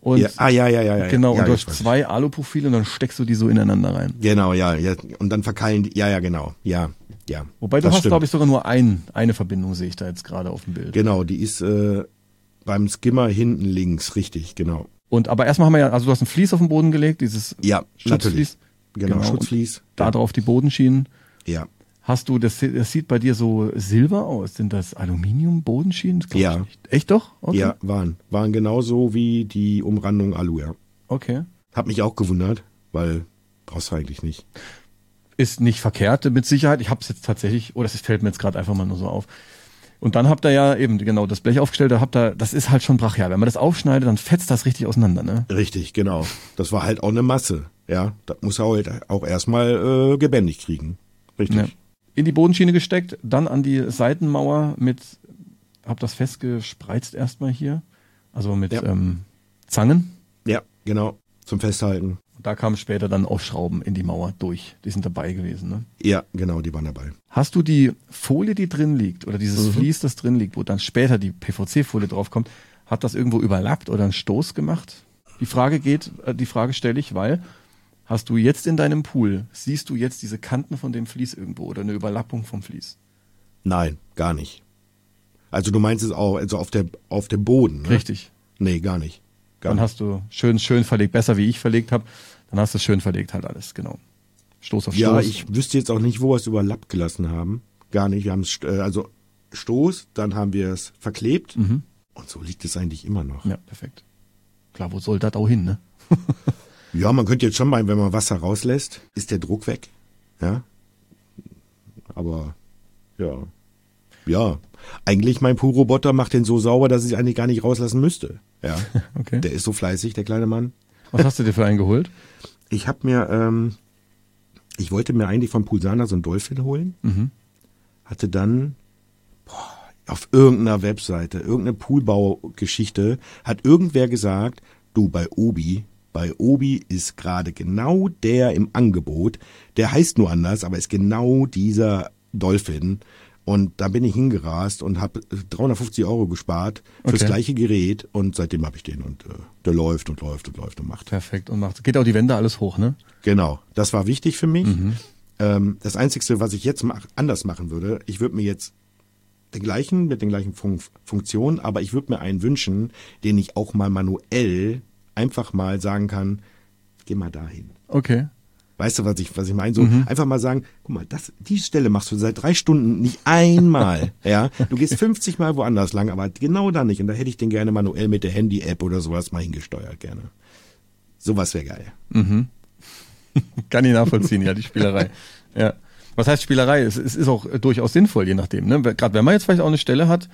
Und
ja. Ah, ja, ja, ja, ja.
genau,
ja,
und du hast zwei Aluprofile und dann steckst du die so ineinander rein.
Genau, ja, ja. Und dann verkeilen die, ja, ja, genau. Ja, ja.
Wobei du hast, glaube ich, sogar nur ein, eine Verbindung, sehe ich da jetzt gerade auf dem Bild.
Genau, die ist äh, beim Skimmer hinten links, richtig, genau.
Und aber erstmal haben wir ja, also du hast ein Vlies auf den Boden gelegt, dieses
Ja, natürlich.
Schutzvlies.
Genau,
Genau.
Schutzvlies.
Da drauf die Bodenschienen.
Ja.
Hast du, das, das sieht bei dir so silber aus. Sind das Aluminium-Bodenschienen?
Ja.
Echt doch? Okay.
Ja, waren. Waren genauso wie die Umrandung Alu, ja.
Okay.
Hab mich auch gewundert, weil brauchst du eigentlich nicht.
Ist nicht verkehrt, mit Sicherheit. Ich habe es jetzt tatsächlich, oh, das fällt mir jetzt gerade einfach mal nur so auf. Und dann habt ihr ja eben genau das Blech aufgestellt, da habt ihr, das ist halt schon brachial. Wenn man das aufschneidet, dann fetzt das richtig auseinander, ne?
Richtig, genau. Das war halt auch eine Masse, ja. Das muss er halt auch erstmal äh, gebändigt kriegen. Richtig.
Ja. In die Bodenschiene gesteckt, dann an die Seitenmauer mit, hab das festgespreizt erstmal hier, also mit
Ja.
ähm, Zangen.
Ja, genau. Zum Festhalten.
Und da kamen später dann Aufschrauben in die Mauer durch. Die sind dabei gewesen, ne?
Ja, genau, die waren dabei.
Hast du die Folie, die drin liegt, oder dieses
Mhm.
Vlies, das drin liegt, wo dann später die PVC-Folie draufkommt, hat das irgendwo überlappt oder einen Stoß gemacht? Die Frage geht, äh, die Frage stelle ich, weil hast du jetzt in deinem Pool, siehst du jetzt diese Kanten von dem Vlies irgendwo oder eine Überlappung vom Vlies?
Nein, gar nicht. Also du meinst es auch, also auf der auf dem Boden, ne?
Richtig.
Nee, gar nicht. Gar
Dann
nicht.
hast du schön, schön verlegt, besser wie ich verlegt habe, dann hast du es schön verlegt halt alles, genau. Stoß auf
Ja,
Stoß.
ich wüsste jetzt auch nicht, wo wir es überlappt gelassen haben. Gar nicht. Wir haben es, äh, also Stoß, dann haben wir es verklebt
Mhm.
und so liegt es eigentlich immer noch.
Ja, perfekt. Klar, wo soll das auch hin, ne?
Ja, man könnte jetzt schon meinen, wenn man Wasser rauslässt, ist der Druck weg. Ja. Aber ja. Ja. Eigentlich mein Poolroboter macht den so sauber, dass ich eigentlich gar nicht rauslassen müsste. Ja.
Okay.
Der ist so fleißig, der kleine Mann.
Was hast du dir für einen geholt?
Ich habe mir, ähm, ich wollte mir eigentlich vom Pulsana so einen Dolphin holen.
Mhm.
Hatte dann boah, auf irgendeiner Webseite, irgendeine Poolbaugeschichte, hat irgendwer gesagt, du bei Obi, bei Obi ist gerade genau der im Angebot, der heißt nur anders, aber ist genau dieser Dolphin. Und da bin ich hingerast und habe 350 Euro gespart fürs
Okay.
gleiche Gerät und seitdem habe ich den und äh, der läuft und läuft und läuft und macht.
Perfekt. Und macht, geht auch die Wände alles hoch, ne?
Genau, das war wichtig für mich.
Mhm.
Ähm, das Einzige, was ich jetzt mach, anders machen würde, ich würde mir jetzt den gleichen, mit den gleichen Fun Funktionen, aber ich würde mir einen wünschen, den ich auch mal manuell einfach mal sagen kann, geh mal dahin.
Okay.
Weißt du, was ich, was ich meine? So
Mhm.
einfach mal sagen, guck mal, das, die Stelle machst du seit drei Stunden nicht einmal. ja, du gehst 50 Mal woanders lang, aber genau da nicht. Und da hätte ich den gerne manuell mit der Handy-App oder sowas mal hingesteuert gerne. Sowas wäre geil.
Kann ich nachvollziehen, ja, die Spielerei. Ja. Was heißt Spielerei? Es, es ist auch durchaus sinnvoll, je nachdem. Ne? Gerade wenn man jetzt vielleicht auch eine Stelle hat,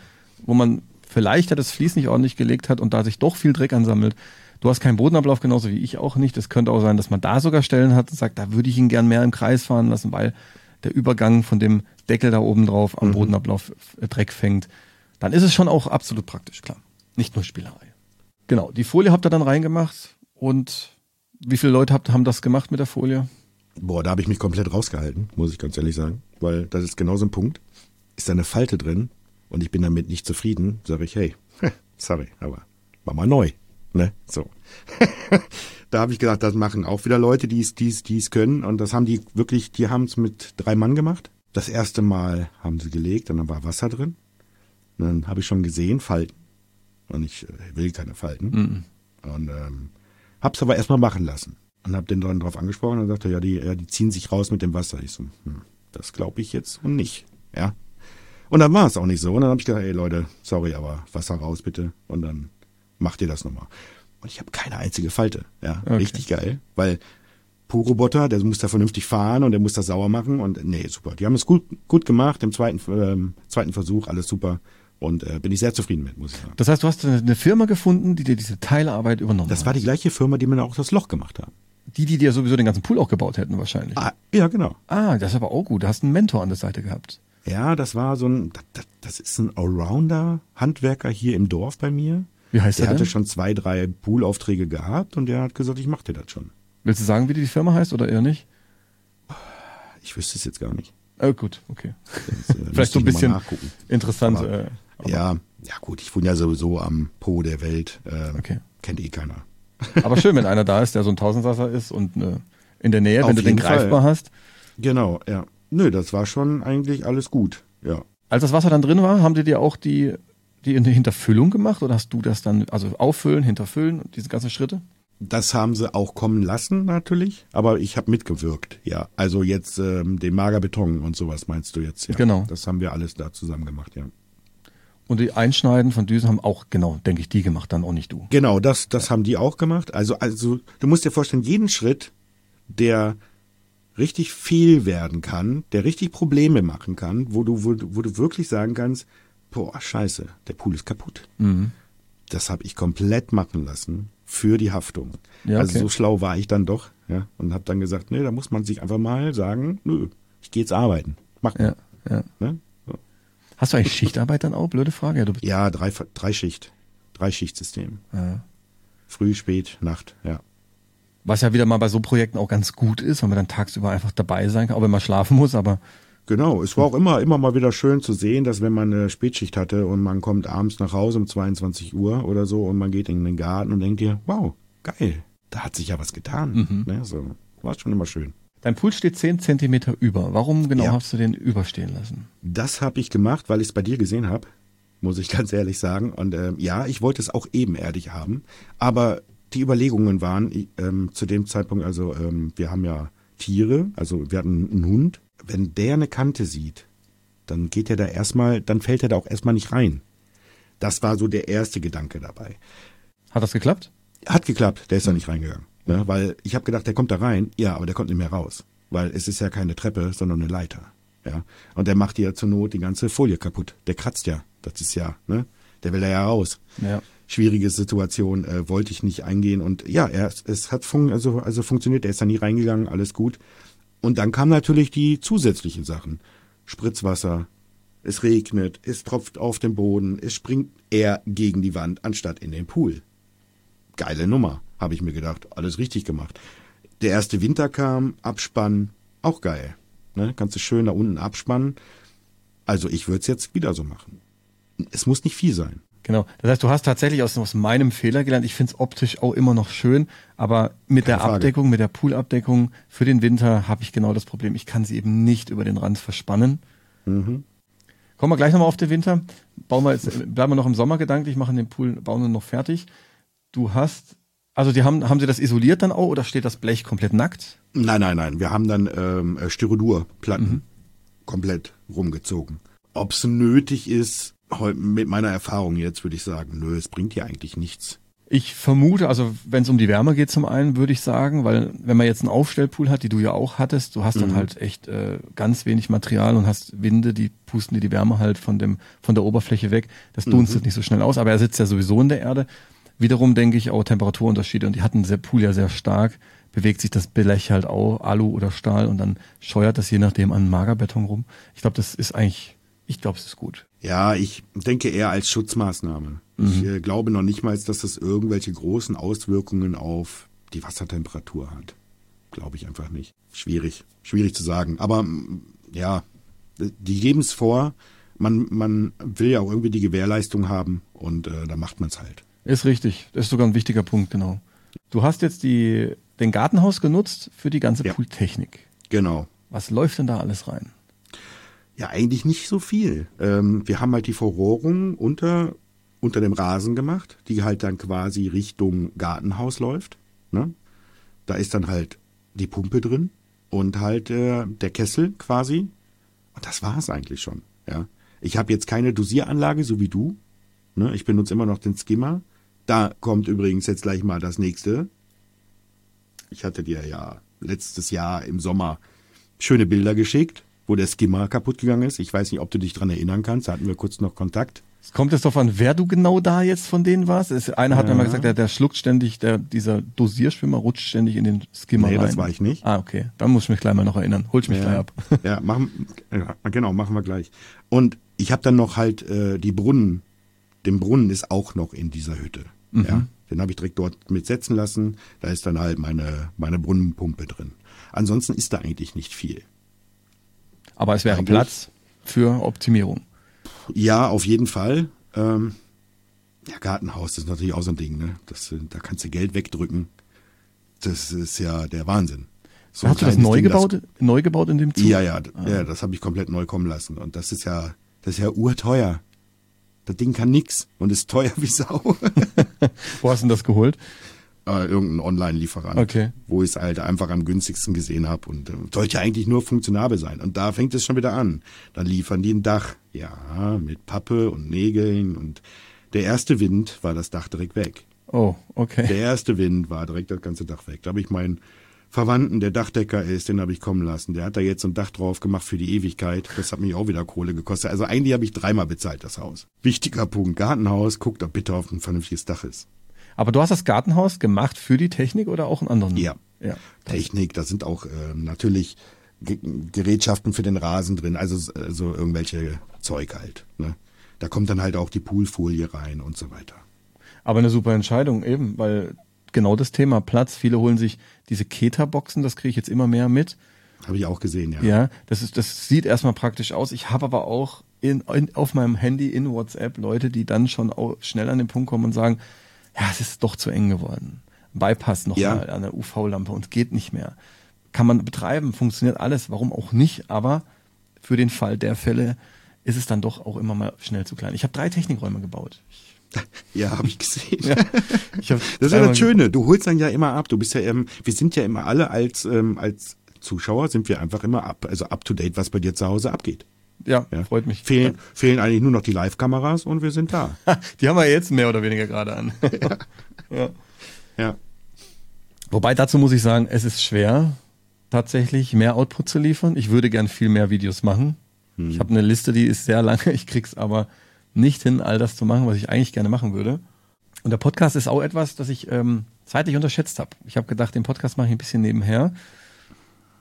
wo man vielleicht hat das Vlies nicht ordentlich gelegt hat und da sich doch viel Dreck ansammelt. Du hast keinen Bodenablauf, genauso wie ich auch nicht. Es könnte auch sein, dass man da sogar Stellen hat und sagt, da würde ich ihn gern mehr im Kreis fahren lassen, weil der Übergang von dem Deckel da oben drauf am Bodenablauf äh, Dreck fängt. Dann ist es schon auch absolut praktisch, klar. Nicht nur Spielerei. Genau, die Folie habt ihr dann reingemacht und wie viele Leute habt, haben das gemacht mit der Folie?
Boah, da habe ich mich komplett rausgehalten, muss ich ganz ehrlich sagen. Weil das ist genau so ein Punkt. Ist da eine Falte drin und ich bin damit nicht zufrieden, sage ich, hey, sorry, aber mach mal neu. Ne? So. da habe ich gedacht, das machen auch wieder Leute, die es die's, können. Und das haben die wirklich, die haben es mit drei Mann gemacht. Das erste Mal haben sie gelegt und dann war Wasser drin. Und dann habe ich schon gesehen, Falten. Und ich äh, will keine Falten. Und ähm, hab's aber erstmal machen lassen. Und hab den dann drauf angesprochen und sagte, ja, die, ja, die ziehen sich raus mit dem Wasser. Ich so, hm, das glaube ich jetzt und nicht. Ja. Und dann war es auch nicht so. Und dann habe ich gedacht, ey Leute, sorry, aber Wasser raus bitte. Und dann macht ihr das nochmal. Und ich habe keine einzige Falte. Ja,
Okay.
richtig geil. Weil Poolroboter, der muss da vernünftig fahren und der muss das sauer machen. Und nee, super. Die haben es gut, gut gemacht. Im zweiten, ähm, zweiten Versuch, alles super. Und äh, bin ich sehr zufrieden mit, muss ich sagen.
Das heißt, du hast eine Firma gefunden, die dir diese Teilarbeit übernommen
Das
hat.
war die gleiche Firma, die mir auch das Loch gemacht haben.
Die, die dir sowieso den ganzen Pool auch gebaut hätten wahrscheinlich. Ah,
Ah, ja, genau.
das ist aber auch gut. Du hast einen Mentor an der Seite gehabt.
Ja, das war so ein, das, das, das ist ein Allrounder-Handwerker hier im Dorf bei mir.
Wie heißt
Der
der
hatte
denn?
schon zwei, drei Poolaufträge gehabt und der hat gesagt, ich mach dir das schon.
Willst du sagen, wie die Firma heißt oder eher nicht?
Ich wüsste es jetzt gar nicht.
Äh, gut, okay.
Das, äh,
Vielleicht so ein bisschen interessant.
Aber-
äh, aber,
Ja, ja gut, ich wohne ja sowieso am Po der Welt. Äh,
Okay.
Kennt eh keiner.
aber schön, wenn einer da ist, der so ein Tausendsasser ist und äh, in der Nähe,
Auf
wenn du den
Fall.
greifbar hast.
Genau, ja. Nö, das war schon eigentlich alles gut. Ja.
Als das Wasser dann drin war, haben die dir auch die, die eine Hinterfüllung gemacht oder hast du das dann, also auffüllen, hinterfüllen, diese ganzen Schritte?
Das haben sie auch kommen lassen natürlich, aber ich habe mitgewirkt, ja. Also jetzt ähm, den Magerbeton und sowas meinst du jetzt, ja.
Genau.
Das haben wir alles da zusammen gemacht, ja.
Und die Einschneiden von Düsen haben auch, genau, denke ich, die gemacht, dann auch nicht du.
Genau, das, das haben die auch gemacht. Also, also du musst dir vorstellen, jeden Schritt, der richtig viel werden kann, der richtig Probleme machen kann, wo du, wo, du- wo du wirklich sagen kannst, boah, scheiße, der Pool ist kaputt.
Mhm.
Das habe ich komplett machen lassen für die Haftung.
Ja,
Also
okay.
so schlau war ich dann doch, ja, und habe dann gesagt, nee, da muss man sich einfach mal sagen, nö, ich gehe jetzt arbeiten. Mach mal.
Ja, ja.
Ne? So.
Hast du eigentlich Schichtarbeit dann auch? Blöde Frage. Ja,
drei, drei Schicht. Drei Schichtsystem. Früh, spät, Nacht, ja.
Was ja wieder mal bei so Projekten auch ganz gut ist, weil man dann tagsüber einfach dabei sein kann, auch wenn man schlafen muss, aber
Genau, es war auch immer, immer mal wieder schön zu sehen, dass wenn man eine Spätschicht hatte und man kommt abends nach Hause um 22 Uhr oder so und man geht in den Garten und denkt dir, wow, geil, da hat sich ja was getan. Ne, so, war schon immer schön.
dein Pool steht 10 Zentimeter über. Warum genau
Ja.
hast du den überstehen lassen?
Das habe ich gemacht, weil ich es bei dir gesehen habe, muss ich ganz ehrlich sagen. Und ähm, ja, ich wollte es auch ebenerdig haben, aber die Überlegungen waren ähm, zu dem Zeitpunkt, also ähm, wir haben ja Tiere, also wir hatten einen Hund. Wenn der eine Kante sieht, dann geht er da erstmal, dann fällt er da auch erstmal nicht rein. Das war so der erste Gedanke dabei.
Hat das geklappt?
Hat geklappt, der ist da nicht reingegangen. Ne? Weil ich habe gedacht, der kommt da rein, ja, aber der kommt nicht mehr raus. Weil es ist ja keine Treppe, sondern eine Leiter. Ja. Und der macht ja zur Not die ganze Folie kaputt. Der kratzt ja. Das ist ja, ne? Der will da ja raus.
Ja.
Schwierige Situation, äh, wollte ich nicht eingehen. Und ja, er, es hat fun also, also funktioniert, er ist da nie reingegangen, alles gut. Und dann kamen natürlich die zusätzlichen Sachen. Spritzwasser, es regnet, es tropft auf den Boden, es springt er gegen die Wand, anstatt in den Pool geile Nummer, habe ich mir gedacht. Alles richtig gemacht. Der erste Winter kam, Abspann, auch geil. Ne? Kannst du schön da unten abspannen. Also ich würde es jetzt wieder so machen. Es muss nicht viel sein.
Genau. Das heißt, du hast tatsächlich aus, aus meinem Fehler gelernt. Ich finde es optisch auch immer noch schön, aber mit
Keine
der
Frage.
Abdeckung, mit der Poolabdeckung für den Winter habe ich genau das Problem. Ich kann sie eben nicht über den Rand verspannen.
Mhm.
Kommen wir gleich nochmal auf den Winter. Bauen wir jetzt, bleiben wir noch im Sommer gedanklich, machen den Pool, bauen wir noch fertig. Du hast, also die haben, haben sie das isoliert dann auch oder steht das Blech komplett nackt?
Nein, nein, nein. Wir haben dann ähm, äh, Styrodurplatten komplett rumgezogen. Ob es nötig ist, mit meiner Erfahrung jetzt würde ich sagen, nö, es bringt hier eigentlich nichts.
Ich vermute, also wenn es um die Wärme geht zum einen, würde ich sagen, weil wenn man jetzt einen Aufstellpool hat, die du ja auch hattest, du hast dann halt echt äh, ganz wenig Material und hast Winde, die pusten dir die Wärme halt von dem von der Oberfläche weg. Das dunstet nicht so schnell aus, aber er sitzt ja sowieso in der Erde. Wiederum denke ich auch Temperaturunterschiede und die hatten der Pool ja sehr stark, bewegt sich das Blech halt auch, Alu oder Stahl und dann scheuert das je nachdem an Magerbeton rum. Ich glaube, das ist eigentlich, ich glaube, es ist gut.
Ja, ich denke eher als Schutzmaßnahme. Ich äh, glaube noch nicht mal, dass das irgendwelche großen Auswirkungen auf die Wassertemperatur hat. Glaube ich einfach nicht. Schwierig, schwierig zu sagen. Aber mm, ja, die geben es vor. Man, man will ja auch irgendwie die Gewährleistung haben und äh, da macht man es halt.
Ist richtig. Das ist sogar ein wichtiger Punkt, genau. Du hast jetzt die, den Gartenhaus genutzt für die ganze
Ja.
Pooltechnik.
Genau.
Was läuft denn da alles rein?
Ja, eigentlich nicht so viel. Ähm, wir haben halt die Verrohrung unter, unter dem Rasen gemacht, die halt dann quasi Richtung Gartenhaus läuft. Ne? Da ist dann halt die Pumpe drin und halt äh, der Kessel quasi. Und das war's eigentlich schon. Ja. Ich habe jetzt keine Dosieranlage, so wie du. Ne? Ich benutze immer noch den Skimmer. Da kommt übrigens jetzt gleich mal das nächste. Ich hatte dir ja letztes Jahr im Sommer schöne Bilder geschickt, wo der Skimmer kaputt gegangen ist. Ich weiß nicht, ob du dich dran erinnern kannst. Da hatten wir kurz noch Kontakt.
Es kommt jetzt darauf an, wer du genau da jetzt von denen warst. Es, einer hat mir
Ja.
mal gesagt, der, der schluckt ständig, der, dieser Dosierschwimmer rutscht ständig in den Skimmer
Nee,
rein.
das war ich nicht.
Ah, okay. Dann muss ich mich gleich mal noch erinnern. Holst mich gleich
Ja,
ab.
ja, machen, ja, genau, machen wir gleich. Und ich habe dann noch halt äh, die Brunnen. Dem Brunnen ist auch noch in dieser Hütte. Mhm. Ja, den habe ich direkt dort mitsetzen lassen. Da ist dann halt meine, meine Brunnenpumpe drin. Ansonsten ist da eigentlich nicht viel.
Aber es wäre Platz für Optimierung.
Ja, auf jeden Fall. Ähm, ja, Gartenhaus ist natürlich auch so ein Ding. Ne? Das, da kannst du Geld wegdrücken. Das ist ja der Wahnsinn.
So Hast du das neu Ding, gebaut, das, neu gebaut in dem Zug?
Ja, ja, ah. ja das habe ich komplett neu kommen lassen. Und das ist ja, das ist ja urteuer. Das Ding kann nix und ist teuer wie Sau.
Wo hast du denn das geholt?
Äh, irgendein Online-Lieferant,
okay.
wo ich es halt einfach am günstigsten gesehen habe und äh, sollte eigentlich nur funktionabel sein. Und da fängt es schon wieder an. Dann liefern die ein Dach, ja, mit Pappe und Nägeln und der erste Wind war das Dach direkt weg.
Oh, okay.
Der erste Wind war direkt das ganze Dach weg. Da habe ich meinen Verwandten, der Dachdecker ist, den habe ich kommen lassen. Der hat da jetzt ein Dach drauf gemacht für die Ewigkeit. Das hat mich auch wieder Kohle gekostet. Also eigentlich habe ich dreimal bezahlt, das Haus. Wichtiger Punkt, Gartenhaus, guckt ob bitte auf ein vernünftiges Dach ist.
Aber du hast das Gartenhaus gemacht für die Technik oder auch einen anderen?
Ja. ja. Technik, da sind auch äh, natürlich Gerätschaften für den Rasen drin, also also irgendwelche Zeug halt. Ne? Da kommt dann halt auch die Poolfolie rein und so weiter.
Aber eine super Entscheidung eben, weil genau das Thema Platz. Viele holen sich diese Keta-Boxen, das kriege ich jetzt immer mehr mit.
Habe ich auch gesehen, ja.
Ja, das ist, das sieht erstmal praktisch aus. Ich habe aber auch in, in, auf meinem Handy in WhatsApp Leute, die dann schon schnell an den Punkt kommen und sagen, ja, es ist doch zu eng geworden. Bypass noch ja. an der UV-Lampe und geht nicht mehr. Kann man betreiben, funktioniert alles, warum auch nicht, aber für den Fall der Fälle ist es dann doch auch immer mal schnell zu klein. Ich habe drei Technikräume gebaut.
Ja, habe ich gesehen. Ja, ich hab das ist ja das Schöne. Du holst dann ja immer ab. Du bist ja, ähm, wir sind ja immer alle als ähm, als Zuschauer sind wir einfach immer ab, also up to date, was bei dir zu Hause abgeht.
Ja, ja. freut mich.
Fehlen, ja. fehlen eigentlich nur noch die Live-Kameras und wir sind da.
die haben wir jetzt mehr oder weniger gerade an.
ja. ja.
Wobei dazu muss ich sagen, es ist schwer, tatsächlich mehr Output zu liefern. Ich würde gern viel mehr Videos machen. Hm. Ich habe eine Liste, die ist sehr lange. Ich krieg's aber nicht hin, all das zu machen, was ich eigentlich gerne machen würde. Und der Podcast ist auch etwas, das ich ähm, zeitlich unterschätzt habe. Ich habe gedacht, den Podcast mache ich ein bisschen nebenher.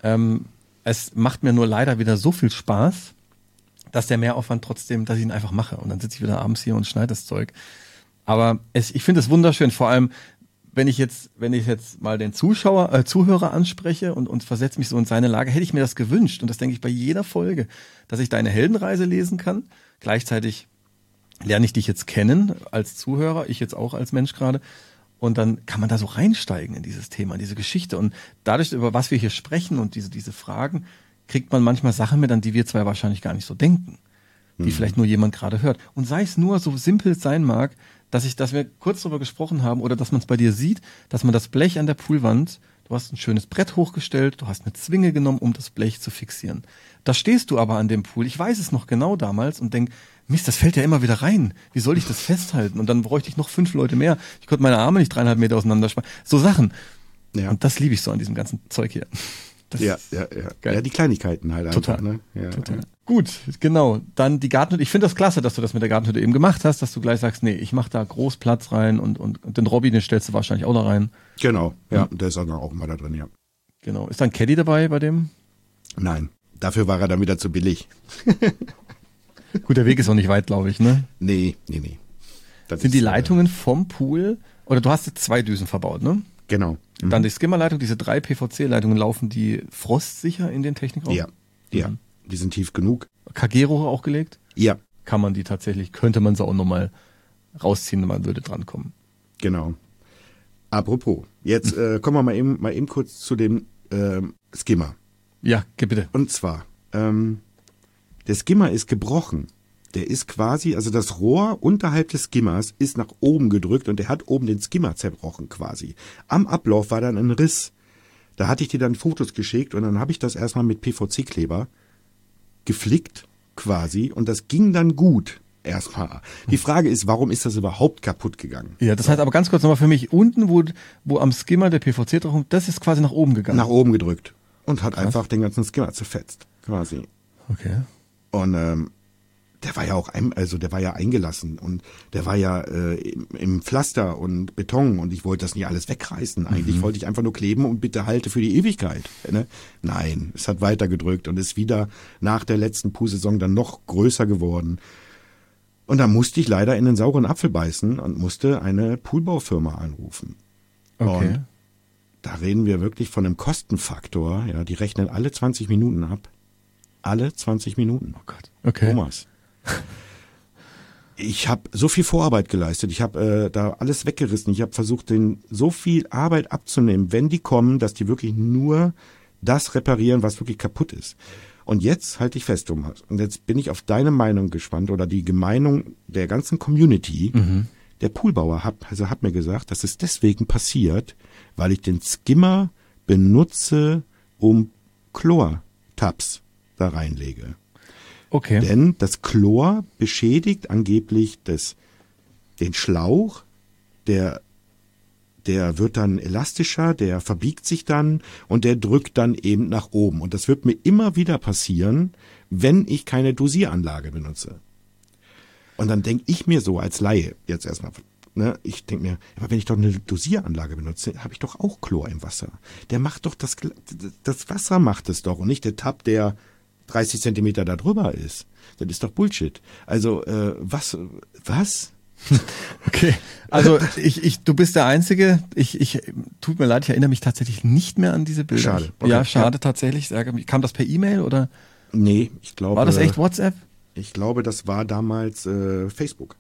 Ähm, es macht mir nur leider wieder so viel Spaß, dass der Mehraufwand trotzdem, dass ich ihn einfach mache. Und dann sitze ich wieder abends hier und schneide das Zeug. Aber es, ich finde es wunderschön, vor allem, wenn ich jetzt, wenn ich jetzt mal den Zuschauer, äh, Zuhörer anspreche und, und versetze mich so in seine Lage, hätte ich mir das gewünscht. Und das denke ich bei jeder Folge, dass ich deine Heldenreise lesen kann. Gleichzeitig lerne ich dich jetzt kennen als Zuhörer, ich jetzt auch als Mensch gerade. Und dann kann man da so reinsteigen in dieses Thema, in diese Geschichte. Und dadurch, über was wir hier sprechen und diese, diese Fragen, kriegt man manchmal Sachen mit, an die wir zwei wahrscheinlich gar nicht so denken. Die mhm. vielleicht nur jemand gerade hört. Und sei es nur so simpel es sein mag, dass ich, dass wir kurz darüber gesprochen haben oder dass man es bei dir sieht, dass man das Blech an der Poolwand, du hast ein schönes Brett hochgestellt, du hast eine Zwinge genommen, um das Blech zu fixieren. Da stehst du aber an dem Pool, ich weiß es noch genau damals und denk, Mist, das fällt ja immer wieder rein. Wie soll ich das festhalten? Und dann bräuchte ich noch fünf Leute mehr. Ich konnte meine Arme nicht dreieinhalb Meter auseinanderspannen. So Sachen. Ja. Und das liebe ich so an diesem ganzen Zeug hier.
Das ja, ja, ja. Geil. Ja, die Kleinigkeiten halt
Total.
einfach. Ne?
Ja, Total. Ja. Gut, genau. Dann die Gartenhütte. Ich finde das klasse, dass du das mit der Gartenhütte eben gemacht hast, dass du gleich sagst, nee, ich mache da groß Platz rein und, und, und den Robby, den stellst du wahrscheinlich auch da rein.
Genau, ja, mhm. der ist auch immer da drin, ja.
Genau. Ist da ein Caddy dabei bei dem?
Nein, dafür war er dann wieder zu billig.
Gut, der Weg ist auch nicht weit, glaube ich, ne?
Nee, nee, nee.
Das Sind die äh, Leitungen vom Pool, oder du hast jetzt zwei Düsen verbaut, ne?
Genau.
Mhm. Dann die Skimmerleitung, diese drei PVC-Leitungen, laufen die frostsicher in den Technikraum?
Ja, ja. Mhm. Die sind tief genug.
KG-Rohre auch gelegt?
Ja.
Kann man die tatsächlich, könnte man sie auch nochmal rausziehen, wenn man würde drankommen.
Genau. Apropos, jetzt äh, kommen wir mal eben, mal eben kurz zu dem äh, Skimmer.
Ja, bitte.
Und zwar, ähm, der Skimmer ist gebrochen. Der ist quasi, also das Rohr unterhalb des Skimmers ist nach oben gedrückt und der hat oben den Skimmer zerbrochen quasi. Am Ablauf war dann ein Riss. Da hatte ich dir dann Fotos geschickt und dann habe ich das erstmal mit PVC-Kleber geflickt quasi und das ging dann gut erstmal. Die Frage ist, warum ist das überhaupt kaputt gegangen?
Ja, das heißt aber ganz kurz nochmal für mich, unten, wo, wo am Skimmer der PVC drauf das ist quasi nach oben gegangen.
Nach oben gedrückt. Und hat Krass. einfach den ganzen Skimmer zerfetzt, quasi.
Okay.
Und ähm, der war ja auch ein, also der war ja eingelassen und der war ja äh, im, im Pflaster und Beton und ich wollte das nicht alles wegreißen. Eigentlich mhm. wollte ich einfach nur kleben und bitte halte für die Ewigkeit. Ne? Nein, es hat weiter gedrückt und ist wieder nach der letzten Puh-Saison dann noch größer geworden. Und da musste ich leider in den sauren Apfel beißen und musste eine Poolbaufirma anrufen.
Okay.
Und da reden wir wirklich von einem Kostenfaktor. Ja, die rechnen alle 20 Minuten ab. Alle 20 Minuten.
Oh Gott. Okay.
Thomas. Ich habe so viel Vorarbeit geleistet. Ich habe äh, da alles weggerissen. Ich habe versucht, den so viel Arbeit abzunehmen, wenn die kommen, dass die wirklich nur das reparieren, was wirklich kaputt ist. Und jetzt halte ich fest, Thomas. Und jetzt bin ich auf deine Meinung gespannt oder die Meinung der ganzen Community. Der Poolbauer hat, also hat mir gesagt, dass es deswegen passiert, weil ich den Skimmer benutze, um Chlortabs da reinlege.
Okay.
Denn das Chlor beschädigt angeblich das, den Schlauch, der, der wird dann elastischer, der verbiegt sich dann und der drückt dann eben nach oben. Und das wird mir immer wieder passieren, wenn ich keine Dosieranlage benutze. Und dann denke ich mir so als Laie jetzt erstmal, ne, ich denke mir, aber wenn ich doch eine Dosieranlage benutze, habe ich doch auch Chlor im Wasser. Der macht doch das, das Wasser macht es doch und nicht der Tab, der 30 Zentimeter da drüber ist. Das ist doch Bullshit. Also, äh, was, was?
Okay. Also ich, ich, du bist der Einzige. Ich, ich, tut mir leid, ich erinnere mich tatsächlich nicht mehr an diese Bilder.
Schade. Okay.
Ja, schade tatsächlich. Sage mich. Kam das per E-Mail oder
Nee, ich glaube.
war das echt WhatsApp?
Ich glaube, das war damals äh, Facebook.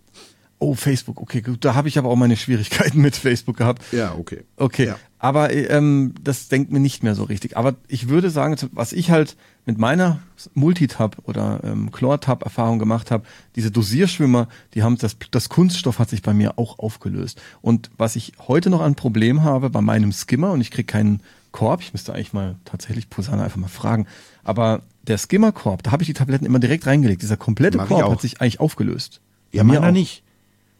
Oh, Facebook. Okay, gut. Da habe ich aber auch meine Schwierigkeiten mit Facebook gehabt.
Ja, okay.
Okay,
Ja.
Aber ähm, das denkt mir nicht mehr so richtig. Aber ich würde sagen, was ich halt mit meiner Multitab oder ähm, Chlortab-Erfahrung gemacht habe, diese Dosierschwimmer, die haben das, das Kunststoff hat sich bei mir auch aufgelöst. Und was ich heute noch an Problem habe bei meinem Skimmer und ich krieg keinen Korb, ich müsste eigentlich mal tatsächlich Posana einfach mal fragen, aber der Skimmerkorb, da habe ich die Tabletten immer direkt reingelegt. Dieser komplette
Mach
Korb hat sich eigentlich aufgelöst.
Ja, meiner nicht.